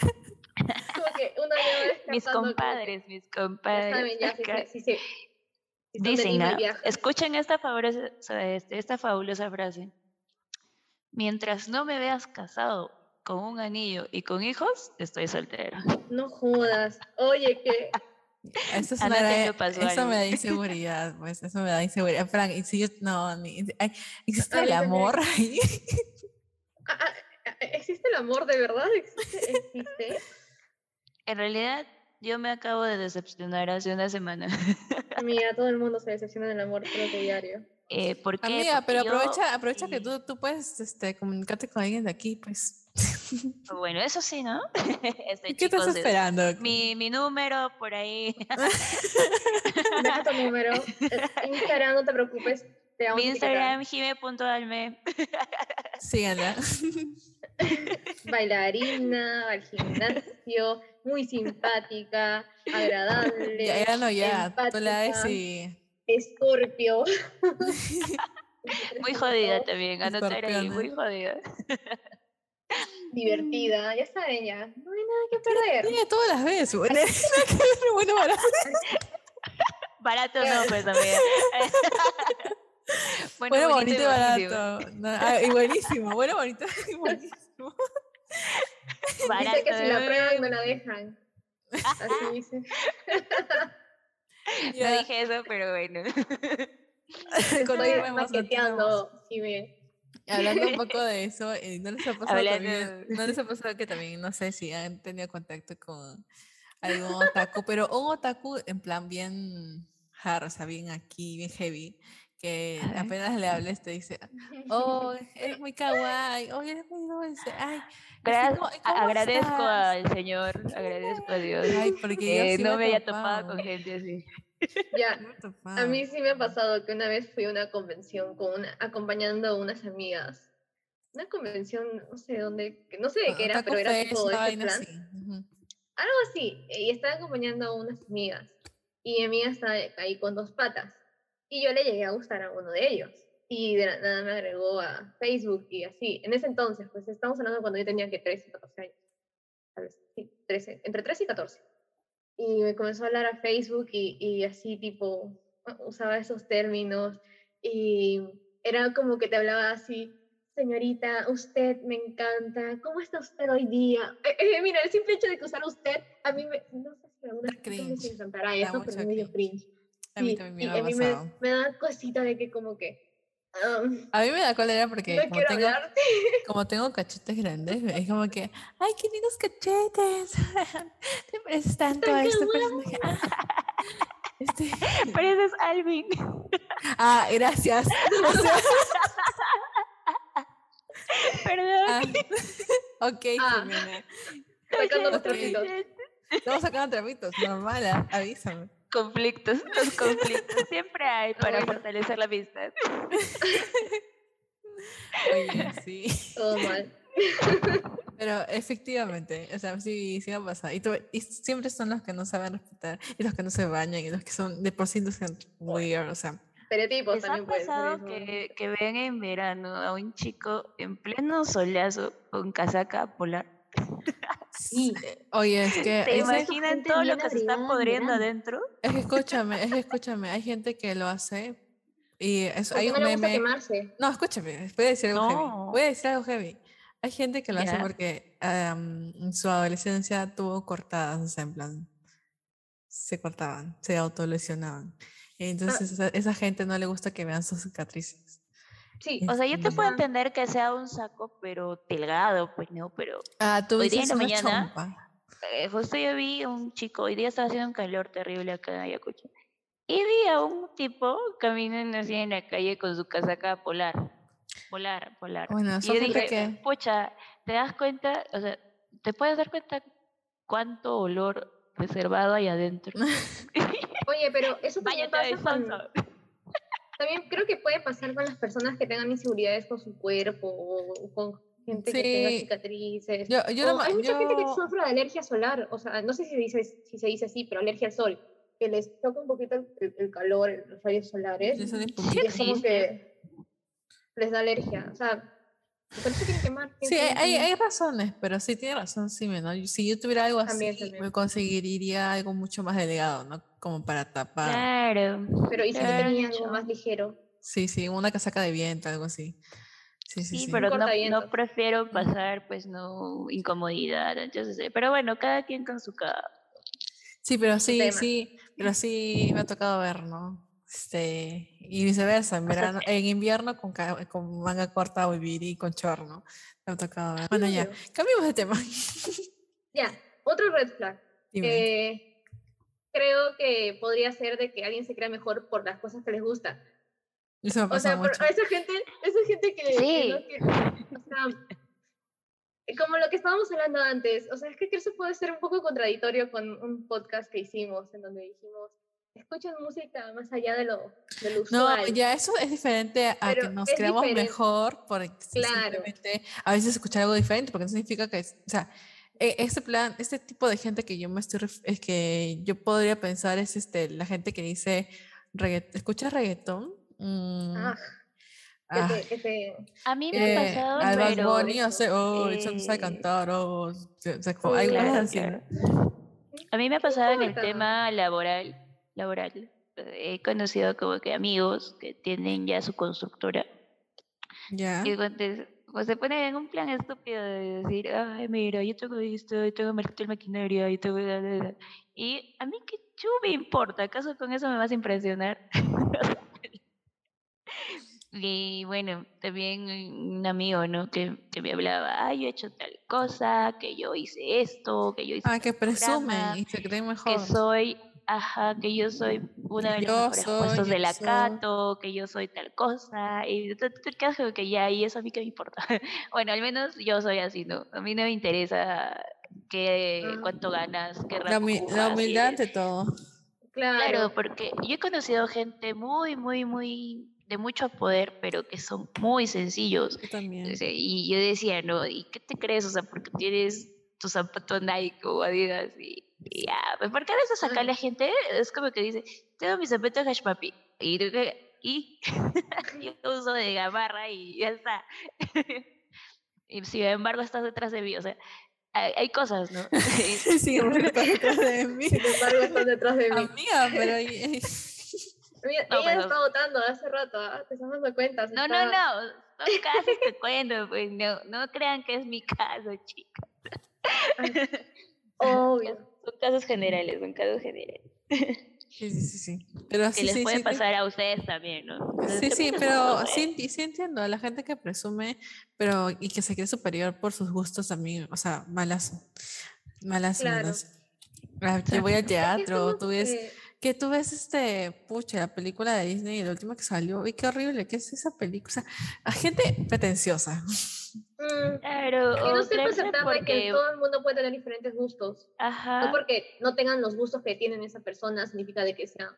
Como que uno ya va Mis descartando como que compadres, mis Ya compadres. saben, ya, sí, acá. sí, sí, sí. Si son de Dicen, ¿no? escuchen esta fabulosa, esta fabulosa frase. Mientras no me veas casado con un anillo y con hijos, estoy soltero. No jodas. Oye, que Eso, es una eso me da inseguridad, pues eso me da inseguridad. Frank, y si yo, no, ni, ay, existe el amor ahí. ah, ah, ah, ¿existe el amor de verdad? ¿Existe? ¿Existe? En realidad, yo me acabo de decepcionar hace una semana. Mira, todo el mundo se decepciona del amor, creo que diario. Eh, ¿Por qué? Amiga, Porque pero yo- aprovecha, aprovecha que tú, tú puedes este, comunicarte con alguien de aquí, pues. Bueno, eso sí, ¿no? Este, ¿Y ¿Qué estás es- esperando? Mi, mi número por ahí. Deja tu número. Instagram, no te preocupes. Te mi. Instagram, jime.alme. Síganla. Bailarina, al gimnasio, muy simpática, agradable. Ya, ya no, ya. Tú la ves y. Escorpio. Muy jodida también, anotar ahí, muy jodida. Divertida, ya saben, ya. No hay nada que perder. Ella todas las veces. Bueno, bueno, bueno. Barato no, pues amiga. Bueno, bonito y buenísimo. barato. No, ah, y buenísimo. Bueno, bonito y buenísimo. Barato, Dice que si la prueban me la dejan. Así dice. No Ya, dije eso, pero bueno. Estoy maqueteando. Sí, ve. Hablando un poco de eso, eh, ¿no les ha pasado también? ¿No les ha pasado que también, no sé si han tenido contacto con algún otaku, pero un otaku en plan bien hard, o sea, bien aquí, bien heavy, que apenas le hables te dice, oh, eres muy kawaii, oh, eres muy dulce, ay, Gra- ¿cómo- a- cómo agradezco estás?". al Señor, agradezco a Dios. Ay, porque yo que sí no me me haya topado, con gente así. Ya, a mí sí me ha pasado que una vez fui a una convención con una, acompañando a unas amigas. Una convención, no sé dónde, no sé de Ah, qué era, Otaku pero era tipo una ese plan. así. Algo así. Y estaba acompañando a unas amigas. Y mi amiga estaba ahí con dos patas. Y yo le llegué a gustar a uno de ellos. Y de nada me agregó a Facebook y así. En ese entonces, pues estamos hablando cuando yo tenía que 13, 14 años. Tal vez, sí, 13, entre 13 y 14. Y me comenzó a hablar a Facebook y, y así tipo, usaba esos términos. Y era como que te hablaba así, señorita, usted me encanta, ¿cómo está usted hoy día? Eh, eh, mira, el simple hecho de que usara usted, a mí me, no sé si a alguna les cringe, encantará eso, pero es medio cringe. A mí Sí, también me y a mí me, me da cosita de que como que, um, A mí me da cólera porque no como tengo, hablarte. como tengo cachetes grandes, es como que, ay, qué lindos cachetes. Te pareces tanto a este personaje. Este- Pareces Alvin. Ah, gracias. Perdón. ah, ok, Ah. Jimena. Sacando los trapitos. Estamos sacando trapitos, normal, avísame. Conflictos, los conflictos siempre hay para bueno. fortalecer la amistad. Oye, sí. Todo mal. Pero efectivamente, o sea, sí, sí me ha pasado. Y, tú- y siempre son los que no saben respetar, y los que no se bañan, y los que son de por sí no son weird, o sea. Estereotipos ¿Les ha también puede ser pasado que, que ven en verano a un chico en pleno solazo con casaca polar? Sí. eh, Oye, es que ¿Se ese- imaginan todo lo que se está podriendo adentro? Es que escúchame, es que escúchame, hay gente que lo hace y es, hay no un le gusta meme. quemarse. No, escúchame, voy a decir algo heavy. No. Voy a decir algo heavy. Hay gente que lo hace porque en su adolescencia tuvo cortadas, o sea, en plan, se cortaban, se autolesionaban. Y Entonces esa, esa gente no le gusta que vean sus cicatrices. Sí. O sea, yo te puedo entender que sea un saco, pero delgado, pues no, pero Ah, tú Hoy día en la mañana, eh, justo yo vi un chico, hoy día estaba haciendo un calor terrible acá en Ayacucho, Y vi a un tipo caminando así en la calle con su casaca polar. Polar, polar. Bueno, Y yo dije, que... pucha, ¿te das cuenta? O sea, ¿te puedes dar cuenta cuánto olor reservado hay adentro? Oye, pero eso también pasa con. También creo que puede pasar con las personas que tengan inseguridades con su cuerpo o con gente que tenga cicatrices. Yo, yo, O no ma- hay mucha gente que sufre de alergia solar, o sea, no sé si se dice, si se dice así, pero alergia al sol, que les toca un poquito el, el- el calor, los rayos solares, un y es como que les da alergia, o sea, quieren quemar. Sí, hay, hay razones, pero sí tiene razón, sí, ¿no? Si yo tuviera algo así, También, también. me conseguiría algo mucho más delgado, ¿no? Como para tapar. Claro. Pero y si Claro, tenía algo más ligero. Sí, sí, una casaca de viento, algo así. Sí, sí, Sí, sí. pero no, no prefiero pasar, pues, no, incomodidad. Entonces, eh, pero bueno, cada quien con su cada. Sí, pero sí, tema. sí, pero sí me ha tocado ver, ¿no? Este, y viceversa, en verano, en invierno con, con manga corta o vivir y con chor, ¿no? Me ha tocado ver. Bueno, ya, cambiemos de tema. Ya, otro red flag. Eh, creo que podría ser de que alguien se crea mejor por las cosas que les gusta. Eso me O sea, por- esa gente, esa gente que, que Sí. no que- o sea, como lo que estábamos hablando antes, o sea, es que creo que eso puede ser un poco contradictorio con un podcast que hicimos en donde dijimos, escuchan música más allá de lo, de lo No, usual. ya eso es diferente a que Pero nos es creamos diferente. mejor por Claro. simplemente a veces escuchar algo diferente, porque no significa que, o sea, este plan, este tipo de gente que yo me estoy, es que yo podría pensar es este, la gente que dice, regga- ¿escuchas reggaetón? Mm, Ah, ah, que te- A mí me ha eh, pasado, al Bad pero. Bunny, o sea, oh, no sabe eh, cantar, oh, o sea, como Sí, algo claro, así, ¿no? claro. A mí me ha pasado en el tema laboral. laboral. He conocido como que amigos que tienen ya su constructora Ya. y cuando cuando se ponen en un plan estúpido de decir, ay, mira, yo tengo esto, yo tengo mar- tal maquinaria, yo tengo... bla, bla, bla". Y a mí qué chu me importa, ¿acaso con eso me vas a impresionar? y bueno, también un amigo, ¿no? Que, que me hablaba, ay, yo he hecho tal cosa, que yo hice esto, que yo hice Ah, que tal programa, presumen y se creen mejor. que soy, ajá, que yo soy una de los mejores soy, puestos de la soy. Cato, que yo soy tal cosa, y tú te quedas como que ya, y eso a mí qué me importa. bueno, al menos yo soy así, ¿no? A mí no me interesa qué, Ah. cuánto ganas, qué La, la humildad ante todo. claro, Claro, porque yo he conocido gente muy, muy, muy de mucho poder, pero que son muy sencillos. Yo también. Y yo decía, ¿no? ¿Y qué te crees? O sea, porque tienes tu zapato Nike o Adidas y, ya. Pues porque a veces acá la gente es como que dice, tengo mi zapato Hash Papi. Y, y yo uso de gamarra y ya está. y sin embargo estás detrás de mí. O sea, hay, hay cosas, ¿no? Sí, Roberto está detrás de mí. sin embargo están detrás de mí. Amiga, pero Mira, No, ella pero- está votando hace rato, ¿ah? te estás dando cuenta. no, no, no. Casos que cuento, pues no, no crean que es mi caso, chicos. Obvio. Son casos generales, son casos generales. Sí, sí, sí, sí. Pero que sí, les sí, puede pasar a ustedes también, ¿no? Entonces, Sí, sí, pero sí, sí entiendo a la gente que presume, pero y que se cree superior por sus gustos también, o sea, malas, malas, Claro. Ah, Yo voy al teatro, tú ves, que- que tú ves este, pucha, la película de Disney, la última que salió, y qué horrible, ¿qué es esa película? O sea, gente pretenciosa. mm, Claro, no creerse aceptar de que porque, todo el mundo puede tener diferentes gustos. ajá, No porque no tengan los gustos que tienen esa persona significa de que sea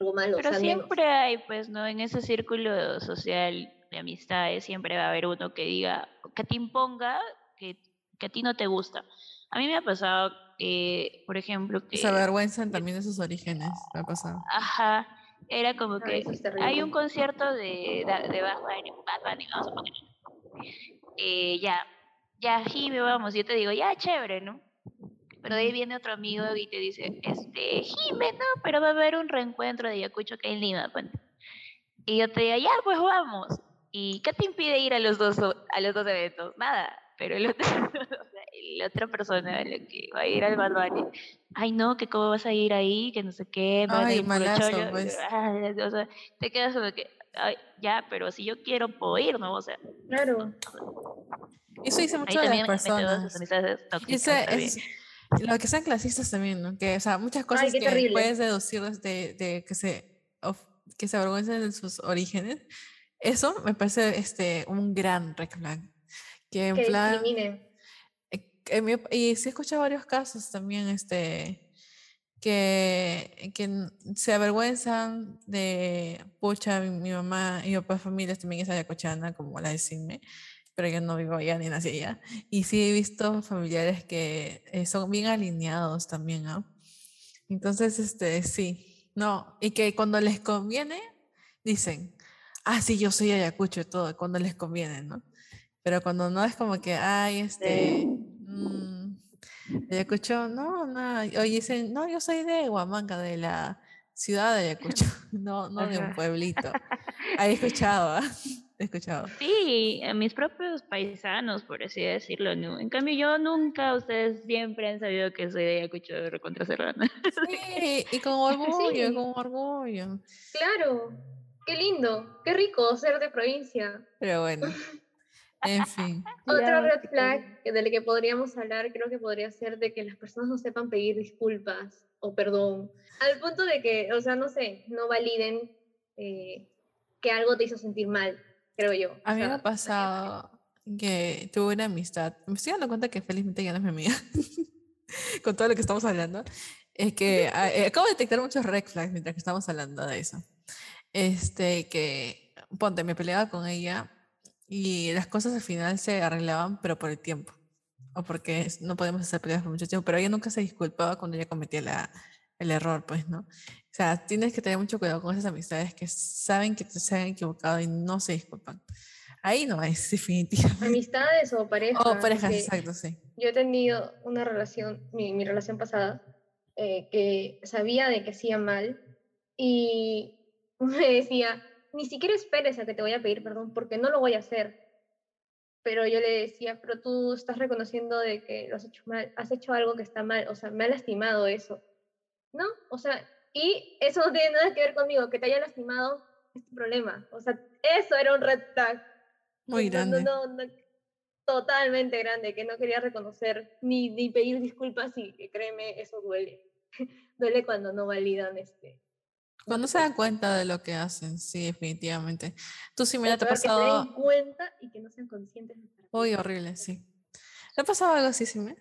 algo malo. pero o sea, menos. siempre hay, pues, ¿no? En ese círculo social de amistades siempre va a haber uno que diga, que te imponga que, que a ti no te gusta. A mí me ha pasado que, por ejemplo, que, Se avergüenzan también de sus orígenes, me ha pasado. ajá, era como que hay un concierto de, de, de Bad Bunny, Bad Bunny, vamos a poner. Eh, ya, ya, Jime, vamos, yo te digo, ya, chévere, ¿no? Pero de ahí viene otro amigo y te dice, este, Jime, no, pero va a haber un reencuentro de Yacucho que en Lima, ponte. Y yo te digo, ya, pues vamos. ¿Y qué te impide ir a los dos, a los dos eventos? Nada. Pero el otro, la otra persona la que va a ir al Bunny, ay no, que cómo vas a ir ahí, que no sé qué, Ay, malazo, cholo", pues. ah, o sea, te quedas como que, ay, ya, pero si yo quiero puedo ir, ¿no? O sea, Claro. Eso dice mucho de las personas. Ese- Lo que sean clasistas también, ¿no? Que, o sea, muchas cosas qué que terrible. puedes deducir de, de que se of- que se avergüencen de sus orígenes. Eso me parece este, un gran red flag. Que en Que plan. discriminen. Mi- y sí escuchado varios casos también, este, que, que se avergüenzan de, pucha, mi, mi mamá y mi papá familia también es ayacuchana, como la de Sinme, pero yo no vivo allá ni nací allá. Y sí he visto familiares que eh, son bien alineados también, ¿ah? Entonces, este, sí, no, y que cuando les conviene, dicen, ah, sí, yo soy Ayacucho y todo, cuando les conviene, ¿no? Pero cuando no es como que, ay, este, mm, Ayacucho, no, nada, oye, dicen, no, yo soy de Huamanga, de la ciudad de Ayacucho, no, no de un pueblito. Ahí he escuchado, ¿ah? He escuchado. Sí, a mis propios paisanos, por así decirlo, ¿no? En cambio, yo nunca, ustedes siempre han sabido que soy de Ayacucho de Recontra Serrana. Sí, y con orgullo, Sí. con orgullo. Claro. Qué lindo. Qué rico ser de provincia. Pero bueno, en fin. Otro red flag del que podríamos hablar creo que podría ser de que las personas no sepan pedir disculpas o perdón. Al punto de que, o sea, no sé, no validen eh, que algo te hizo sentir mal, creo yo. A mí me sea, ha pasado que tuve una amistad. Me estoy dando cuenta que felizmente ya no es mi amiga. Con todo lo que estamos hablando. Es que ah, eh, acabo de detectar muchos red flags mientras que estamos hablando de eso. Este, que, ponte, me peleaba con ella y las cosas al final se arreglaban, pero por el tiempo. O porque no podemos hacer peleas por mucho tiempo. Pero ella nunca se disculpaba cuando ella cometía la, el error, pues, ¿no? O sea, tienes que tener mucho cuidado con esas amistades que saben que te se han equivocado y no se disculpan. Ahí no es, definitivamente. Amistades o parejas. O parejas, exacto, sí. Yo he tenido una relación, mi, mi relación pasada, eh, que sabía de que hacía mal y me decía, ni siquiera esperes a que te voy a pedir perdón porque no lo voy a hacer. Pero yo le decía, pero tú estás reconociendo de que lo has hecho mal, has hecho algo que está mal, o sea, me ha lastimado eso. ¿No? O sea, y eso no tiene nada que ver conmigo, que te haya lastimado es tu problema. O sea, eso era un red flag. Muy No, no, grande. no, no, totalmente grande, que no quería reconocer ni, ni pedir disculpas y que créeme, eso duele. duele cuando no validan este. Cuando se dan cuenta de lo que hacen, sí, definitivamente. Tú sí, o te ha peor, que se den pasado... cuenta y que no sean conscientes de estar Uy, horrible, sí. ¿Te ha pasado algo así, sí? me?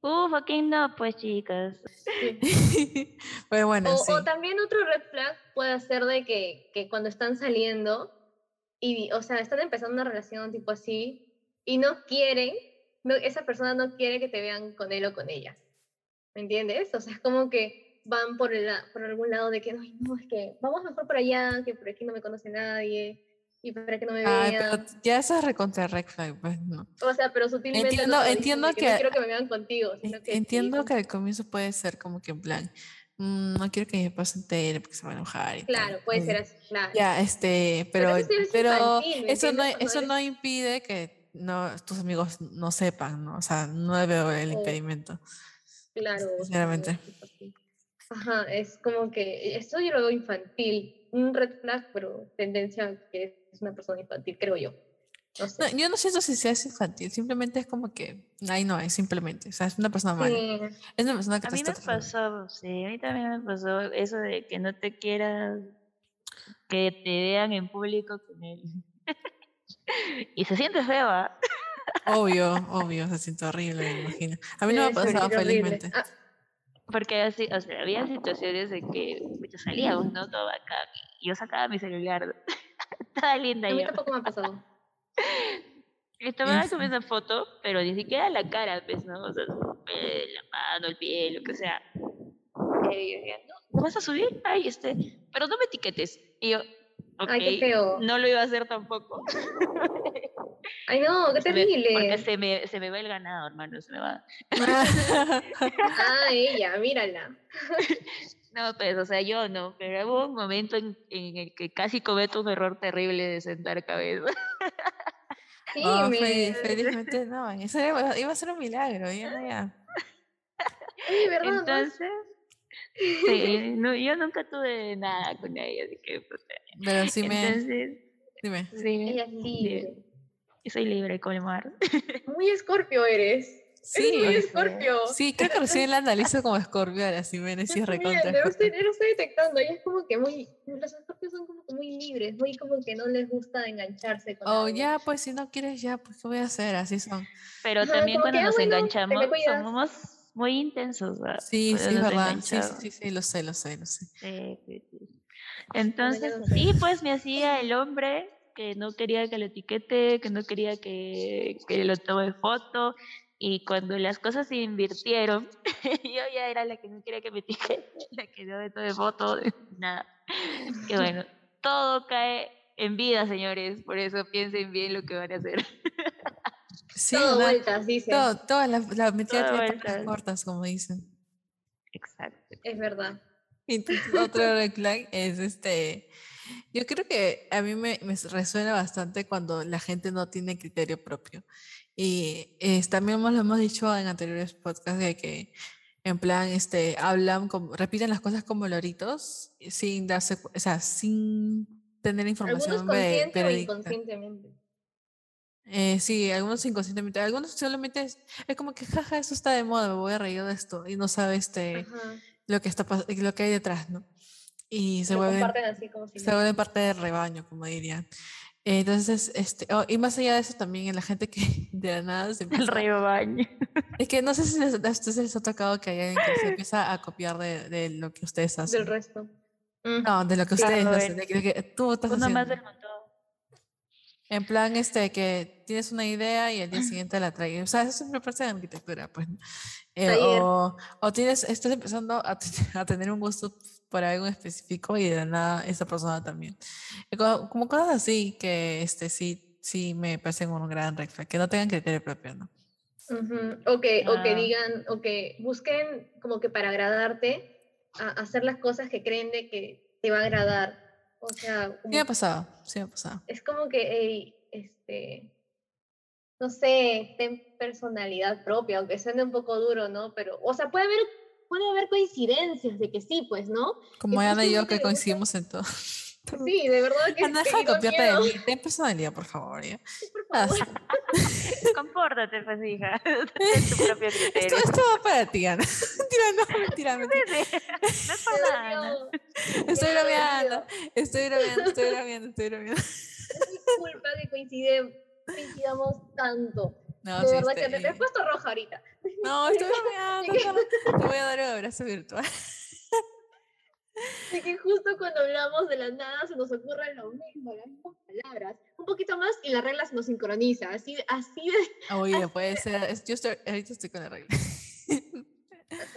Uh, fucking no, pues chicas. Sí. Pero bueno, O, sí. o también otro red flag puede ser de que, que cuando están saliendo y, o sea, están empezando una relación tipo así y no quieren, no, esa persona no quiere que te vean con él o con ella. ¿Me entiendes? O sea, es como que van por, el, por algún lado de que, Ay, no, es que vamos mejor por allá, que por aquí no me conoce nadie y para que no me Ay, vean. pero ya eso es recontra red flag, pues, ¿no? O sea, pero sutilmente. Entiendo- no entiendo de que- No quiero que me vean contigo. Sino que sí, Entiendo que al comienzo puede ser como que en plan, "Mm, no quiero que mi papá se entere porque se va a enojar y tal". Claro, puede ser así, claro. Ya, este, Pero pero, eso sí es pero infantil, ¿me eso no, eso no impide que no, tus amigos no sepan, ¿no? O sea, no veo el impedimento. Claro. Sinceramente. así. Ajá, es como que esto yo lo veo infantil, un red flag, pero tendencia a que es una persona infantil, creo yo. No sé. No, yo no siento si seas infantil, simplemente es como que ahí no es, simplemente. O sea, es una persona mala. Sí, Es una persona que A mí me pasó, sí, a mí también me pasó eso de que no te quieras que te vean en público con él. y se siente feo, ¿ah? Obvio, obvio, se siente horrible, me imagino. A mí no me ha pasado felizmente. Ah, Porque así, o sea, había situaciones en que pucha, salíamos, ¿no? Todo acá. Y yo sacaba mi celular. Toda linda a mí yo. tampoco me ha pasado. Tomaba Ujú. como una foto, pero ni siquiera la cara, pues, ¿no? O sea, la mano, el pie, lo que sea. Y yo decía, no, ¿lo vas a subir? Ay, este, pero no me etiquetes. Y yo, Ay, qué feo. no lo iba a hacer tampoco. Ay, no, qué Se me- porque terrible. se me, se me va el ganado, hermano, se me va. Ah, ella, mírala. No, pues, o sea, yo no, pero hubo un momento en, en el que casi cometo un error terrible de sentar cabeza. Sí, Oh, me... fe- felizmente no, eso iba, iba a ser un milagro, ya ya. Oye, ¿verdad? no? Sí, no, yo nunca tuve nada con ella, así que, pues, Pero sí me, entonces, dime. sí, Ella es libre. y soy libre como el mar. Muy escorpio eres. Sí, Es muy sí. escorpio. sí, creo que recién la analizo como escorpio, ahora sí me Yo también, recontra. lo estoy, lo estoy detectando y es como que muy, los escorpios son como que muy libres, muy como que no les gusta engancharse con Oh, algo. ya, pues si no quieres, ya, pues ¿qué voy a hacer? Así son. Pero Ajá, también que, cuando ah, nos bueno, enganchamos, somos muy intensos, ¿verdad? Sí, sí, verdad. Sí, sí, sí, sí, lo sé, lo sé, lo sé. Sí, sí, sí. Entonces, sí, pues me hacía el hombre que no quería que lo etiquete, que no quería que, que lo tome foto. Y cuando las cosas se invirtieron, yo ya era la que no quería que me etiquete, la que no me tome foto, nada. Que bueno, todo cae en vida, señores. Por eso piensen bien lo que van a hacer. Sí, Todo ¿verdad? vueltas, dice. Todo, toda la, la vueltas. cortas, como dicen. Exacto. Es verdad. Entonces, otro red flag es este. Yo creo que a mí me, me resuena bastante cuando la gente no tiene criterio propio. Y es, también hemos- lo hemos dicho en anteriores podcasts de que, en plan, este, hablan, como, repiten las cosas como loritos, y sin darse, o sea, sin tener Algunos información ve- consciente o inconscientemente. Eh, sí, algunos inconscientemente, algunos solamente es, es como que, jaja, eso está de moda, me voy a reír de esto, y no sabe este, Ajá. lo que está lo que hay detrás, ¿no? Y se vuelven, así como si se vuelven parte del rebaño, como dirían. Eh, Entonces, este, oh, y más allá de eso también en la gente que de la nada se El empieza, rebaño. es que no sé si les- a ustedes les ha tocado que hay alguien que se empieza a copiar de, de lo que ustedes hacen. del resto. No, de lo que Claro, ustedes hacen, de que, de que tú estás Uno más haciendo. del montón. En plan, este, que tienes una idea y al día siguiente la traes. O sea, eso siempre pasa en arquitectura, pues. Eh, o, o tienes, estás empezando a, a tener un gusto por algo específico y de nada esa persona también. Y co- Como, cosas así que este, sí, sí me parecen un gran red flag, que no tengan criterio propio, ¿no? Ujú, O que, o que Ah. digan, o que busquen como que para agradarte, a hacer las cosas que creen de que te va a agradar. O sea, Sí me ha pasado, sí me ha pasado. es como que, este, no sé, ten personalidad propia, aunque suene un poco duro, ¿no? Pero, o sea, puede haber, puede haber coincidencias de que sí, pues, ¿no? Como Ana y yo que coincidimos en todo. Sí, de verdad que, Ana, deja de copiarte de mí. Ten personalidad, por favor. ¿ya? favor. Compórtate, pues, hija. Ten tu propio Esto, criterio. esto va para ti, Ana. Mentira, no, mentira, mentira. No es ¿no? dolió, Estoy me bromeando, estoy bromeando, estoy bromeando, estoy bromeando. Disculpa que coincide, coincidamos tanto. No, de sí, verdad que me he puesto roja ahorita. No, estoy bromeando. Te voy a dar un abrazo virtual. De que justo cuando hablamos de la nada se nos ocurre lo mismo, las mismas palabras. Un poquito más y la regla se nos sincroniza. Así, así de. Oye, puede ser. es- Yo estoy, ahorita estoy con la regla.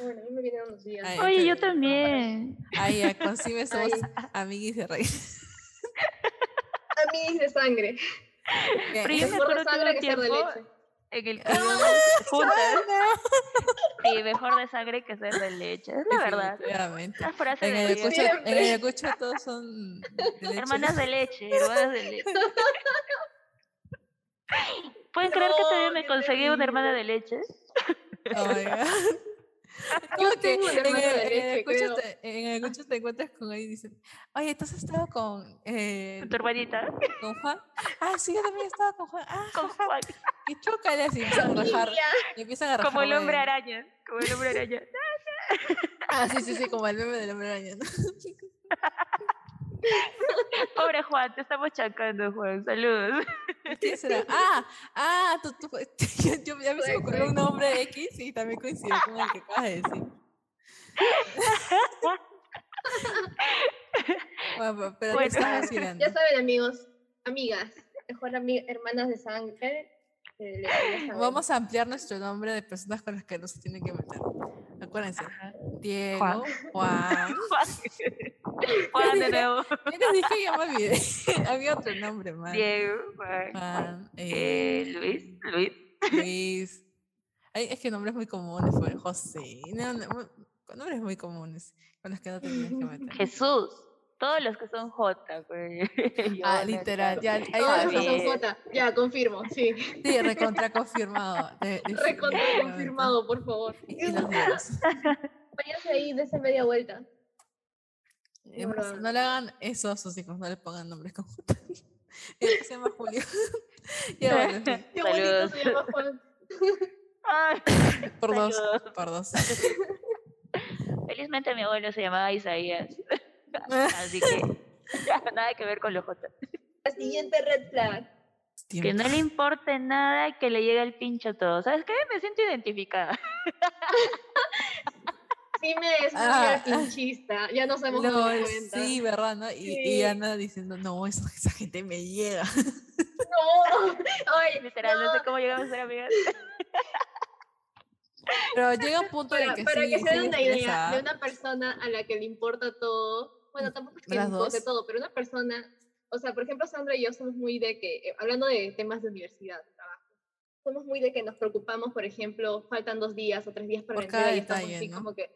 Bueno, a mí me días. Ay, Oye, yo también. Ay, ya, con Sime somos Ay. amiguis de regla. A mí dice sangre. Pero yo me Mejor acuerdo de que hubo sangre un que ser de tiempo leche. En el que íbamos juntas. Sí, mejor de sangre que ser de leche. Es la verdad. Definitivamente. La frase En de el. Ayacucho, en el. Ayacucho todos son de. Hermanas de leche, hermanas de leche. ¿Pueden creer que todavía me conseguí una hermana de leche? Oh my God. Yo tengo en el- creo. te- En el Ayacucho te encuentras con él y dicen, oye, ¿tú has estado con, eh, Tu hermanita. con Juan? Ah, sí, yo también he estado con Juan. Ah, Con jaja". Juan. Y chócale así, empiezan a rajar. Y empiezan a rajar. Como el hombre araña. Como el hombre araña. Ah, sí, sí, sí, como el meme del hombre araña. Pobre Juan, te estamos chacando, Juan. Saludos. ¿Quién será? Ah, ah, tú, tú, yo, ya me se me ocurrió un nombre X y también coincidió con el que acabas de decir. Bueno, pero Bueno. Ya saben, amigos, amigas, mejor ami- hermanas de sangre. Vamos a ampliar nuestro nombre de personas con las que no se tienen que meter. Acuérdense. Diego, Juan. Juan. Juan de nuevo. Yo les dije ya me olvidé. Había otro nombre más. Diego, Juan. Juan, Eh, eh, Luis, Luis. Luis. Ay, es que nombres muy comunes fue José. No, no, mu- nombres muy comunes con los que no te tienes que meter. Jesús. Todos los que son J, pues. Ah, literal, ya, ahí Todos lo los que son. J, ya, confirmo, sí. Sí, recontra confirmado. de- de- Recontra confirmado, por favor. Váyanse ahí, dése media vuelta. No le hagan eso a sus hijos, no le pongan nombres con J. Se llama Julio. ya bueno. Qué bonito se llama Juan. Ay, dos, Saludos. por dos. Felizmente mi abuelo se llamaba Isaías. Así que ya, nada que ver con los J. La siguiente red flag. Que no le importe nada que le llegue el pincho todo. ¿Sabes qué? Me siento identificada. Sí me es muy Ah. pinchista. Ya nos hemos dado Lol, cuenta. sí, ¿verdad? ¿no? Y. Ana diciendo, no, esa, esa gente me llega. No. Ay, Literal, no, sé no. cómo llegamos a ser amigas. Pero llega un punto Para, en que para sí, que se sí den una idea de una persona a la que le importa todo, bueno, tampoco es que le ¿Las importe dos? todo, pero una persona, o sea, por ejemplo, Sandra y yo somos muy de que, eh, hablando de temas de universidad, de trabajo, somos muy de que nos preocupamos, por ejemplo, faltan dos días o tres días para la entrega y estamos así ¿no? como que,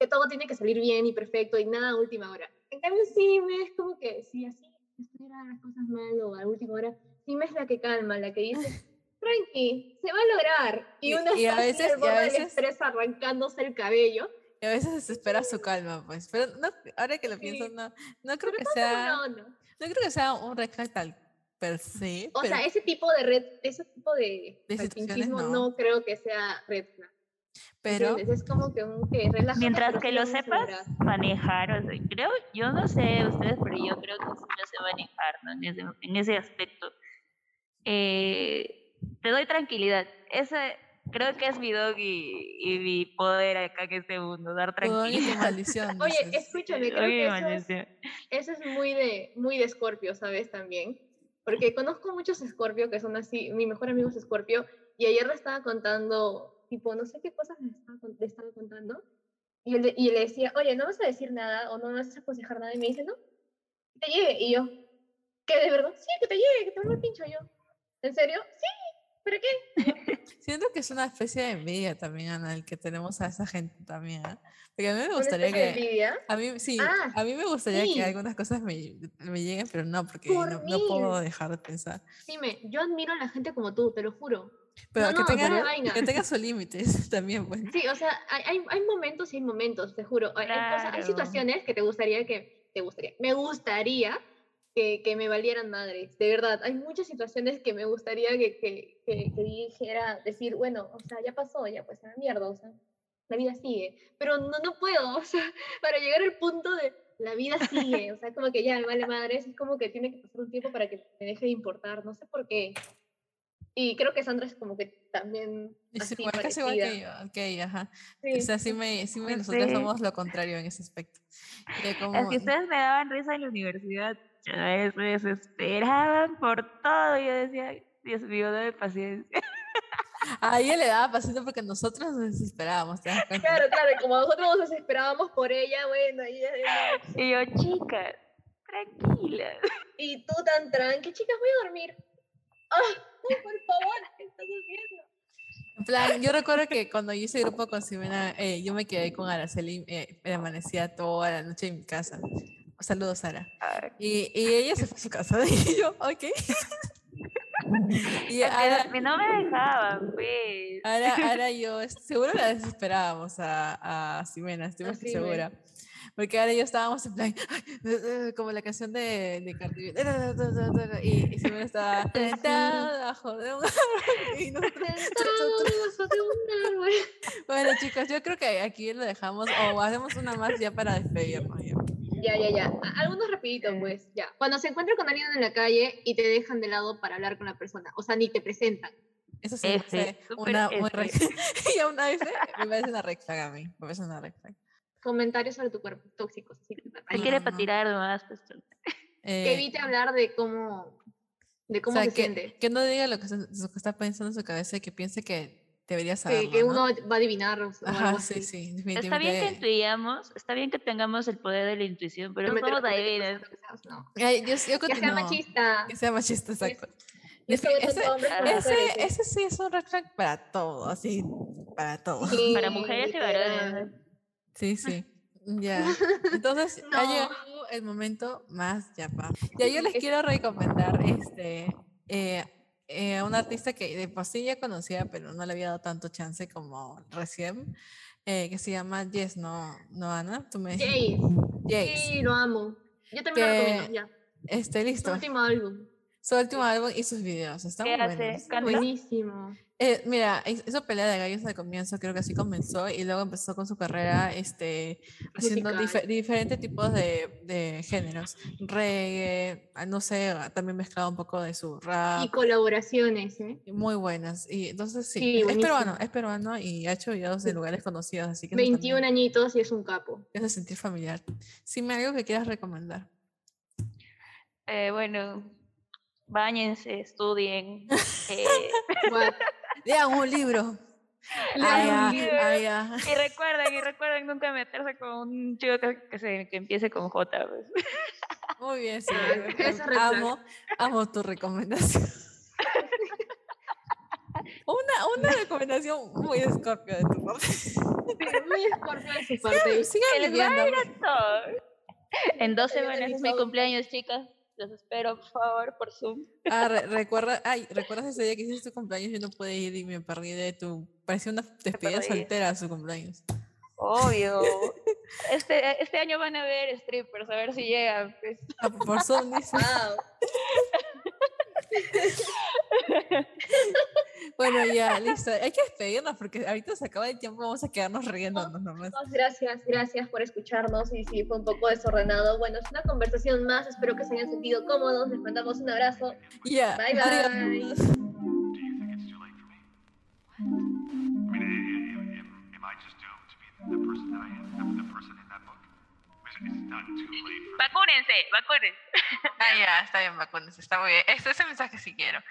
que todo tiene que salir bien y perfecto y nada a última hora. En cambio, sí me es como que, si así estuvieran las cosas mal o a última hora, sí me es la que calma, la que dice, tranqui, se va a lograr. Y, Y- uno y a está así veces- y a veces- estrés arrancándose el cabello. Y a veces desespera su calma, pues. Pero no, ahora que lo Sí. pienso, no, no creo Pero que sea, onda. no creo que sea un red flag tal per se. O pero, sea, ese tipo de red, ese tipo de, De no. no. creo que sea red flag. pero ¿entiendes? es como que un que Mientras que sí lo sepas manejar, o sea, creo, yo no sé ustedes, pero yo creo que sí lo sé manejar, ¿no? En ese, en ese aspecto. Eh, te doy tranquilidad. Ese creo que es mi dog y, y mi poder acá en este mundo, dar tranquilidad. maldición. Oye, escúchame, creo Oye, que eso es, eso es muy de, muy de Scorpio, ¿sabes? También. Porque conozco muchos Scorpio que son así, mi mejor amigo es Scorpio, y ayer le estaba contando, tipo, no sé qué cosas le estaba, le estaba contando, y, él, le- y le decía, oye, no vas a decir nada o no me vas a aconsejar nada, y me dice, no, que te llegue, y yo, ¿que de verdad? Sí, que te llegue, que te vuelva el pincho, y yo, ¿en serio? Sí, ¿pero qué? Siento que es una especie de envidia también, Ana, el que tenemos a esa gente también. ¿ah? Porque a mí me Una gustaría de que. envidia. A mí, sí, Ah, a mí me gustaría sí. que algunas cosas me, me lleguen, pero no, porque Por no, no puedo dejar de pensar. Dime, yo admiro a la gente como tú, te lo juro. Pero No, que, tenga, que tenga sus límites también, pues. Sí, o sea, hay, hay, momentos y hay momentos, te juro. Hay, hay cosas- hay Claro. situaciones que te gustaría que, te gustaría, me gustaría que, que me valieran madres, de verdad. Hay muchas situaciones que me gustaría que, que, que, que dijera, decir, bueno, o sea, ya pasó, ya pues a la mierda, o sea, la vida sigue. Pero no, no puedo, o sea, para llegar al punto de la vida sigue, o sea, como que ya me vale madres, es como que tiene que pasar un tiempo para que me deje de importar, no sé por qué. Y creo que Sandra es como que también Es así, igual, casi igual parecida. que yo, ok, ajá. Sí. O sea, sí me, sí me, nosotros sí. somos lo contrario en ese aspecto. Como, Es que ustedes me daban risa en la universidad. Yo me desesperaban por todo. Yo decía, Dios mío, dame paciencia. a ella le daba paciencia porque nosotros nos desesperábamos. Claro, claro, y como nosotros nos desesperábamos por ella, bueno, y, ella- Y yo, chicas, tranquila. y tú tan tranqui, chicas, voy a dormir. No, por favor, ¿qué estás haciendo? En plan, yo recuerdo que cuando yo hice grupo con Ximena, eh, yo me quedé con Araceli, eh, me amanecía toda la noche en mi casa. Saludos, Sara. Y, y ella se fue a su casa y yo, ok. y ahora, que no me dejaban, pues. ahora, ahora yo, seguro la desesperábamos a, a Ximena, estoy más que segura. Porque ahora yo estábamos en plan, como la canción de, de Cardi. Y, y Ximena estaba sentada debajo de un árbol. Y nosotros, de un árbol. Bueno, chicos, yo creo que aquí lo dejamos o hacemos una más ya para despedirnos. Ya. Ya, ya, Algunos rapiditos, pues, ya. Cuando se encuentran con alguien en la calle y te dejan de lado para hablar con la persona, o sea, ni te presentan. Eso sí me F, parece una muy F. red Y a una F me parece una red flag a mí. Me parece una red flag. Comentarios sobre tu cuerpo tóxicos. que me quiere no, para no. tirar nomás, pues. Que Eh, evite hablar de cómo, de o cómo sea, se que, siente. que no diga lo que, lo que está pensando en su cabeza y que piense que debería Que, saberlo, que ¿no? uno va a adivinar o, o Ajá, algo sí, así. sí, Está bien que intuyamos, está bien que tengamos el poder de la intuición, pero no con adivinas. cosas, no. Ay, yo, yo Que sea machista. Que sea machista, Sí, exacto. Ese, ese- sí. ese, ese sí es un red flag para todo, así, para todo. Sí, Para mujeres y varones. Sí, sí. Ya. Entonces No. ha llegado el momento más yapa. Ya yo les Es- quiero recomendar este eh, eh, a un artista que de por sí ya conocía, pero no le había dado tanto chance como recién, eh, que se llama Yes, no, no Ana, tú me Jace. Jace. Sí, lo amo. Yo también lo Que- recomiendo, ya. Este, Su listo. último álbum. Su último álbum y sus videos. Están buenos. Buenísimo. Eh, mira, es- esa pelea de gallos al comienzo creo que así comenzó y luego empezó con su carrera este, haciendo diferentes tipos de, de géneros. Reggae, ah, no sé, ah, también mezclaba un poco de su rap. Y colaboraciones, ¿eh? Muy buenas. Y entonces sí, Sí, es peruano, es peruano y ha hecho videos de lugares conocidos, así que eso 21 también añitos y es un capo. te hace sentir familiar. Dime algo que quieras recomendar. Eh, bueno, bañense, estudien. eh? Lean un libro. Lean un libro. ah, y recuerden, y recuerden nunca meterse con un chico que, que se, que empiece con J. pues. Muy bien, sí. Amo, amo tu recomendación. Una, una recomendación muy de Scorpio de tu parte. Muy escorpio de su parte. Sigan viviendo. todo. En dos semanas es mi cumpleaños, chicas. Los espero, por favor, por Zoom. Ah, re- recuerda, ay, ¿recuerdas ese día que hiciste tu cumpleaños? Yo no pude ir y me perdí de tu. Parecía una despedida soltera a su cumpleaños. Obvio. Este, este año van a ver strippers, a ver si llegan. pues. Ah, por Zoom dice. Wow. Bueno, ya, listo. Hay que despedirnos porque ahorita se acaba el tiempo, vamos a quedarnos riéndonos nomás. Gracias, gracias por escucharnos y si fue un poco desordenado. Bueno, es una conversación más. Espero que se hayan sentido cómodos. Les mandamos un abrazo. Ya. Bye, bye. adiós. Do you think it's too late for me? I mean, am, am, am I just doomed to be the person that I am, the person Vacúnense, vacúnense. Ah, ya, está bien, vacunas, está muy bien. Este, ese mensaje sí quiero.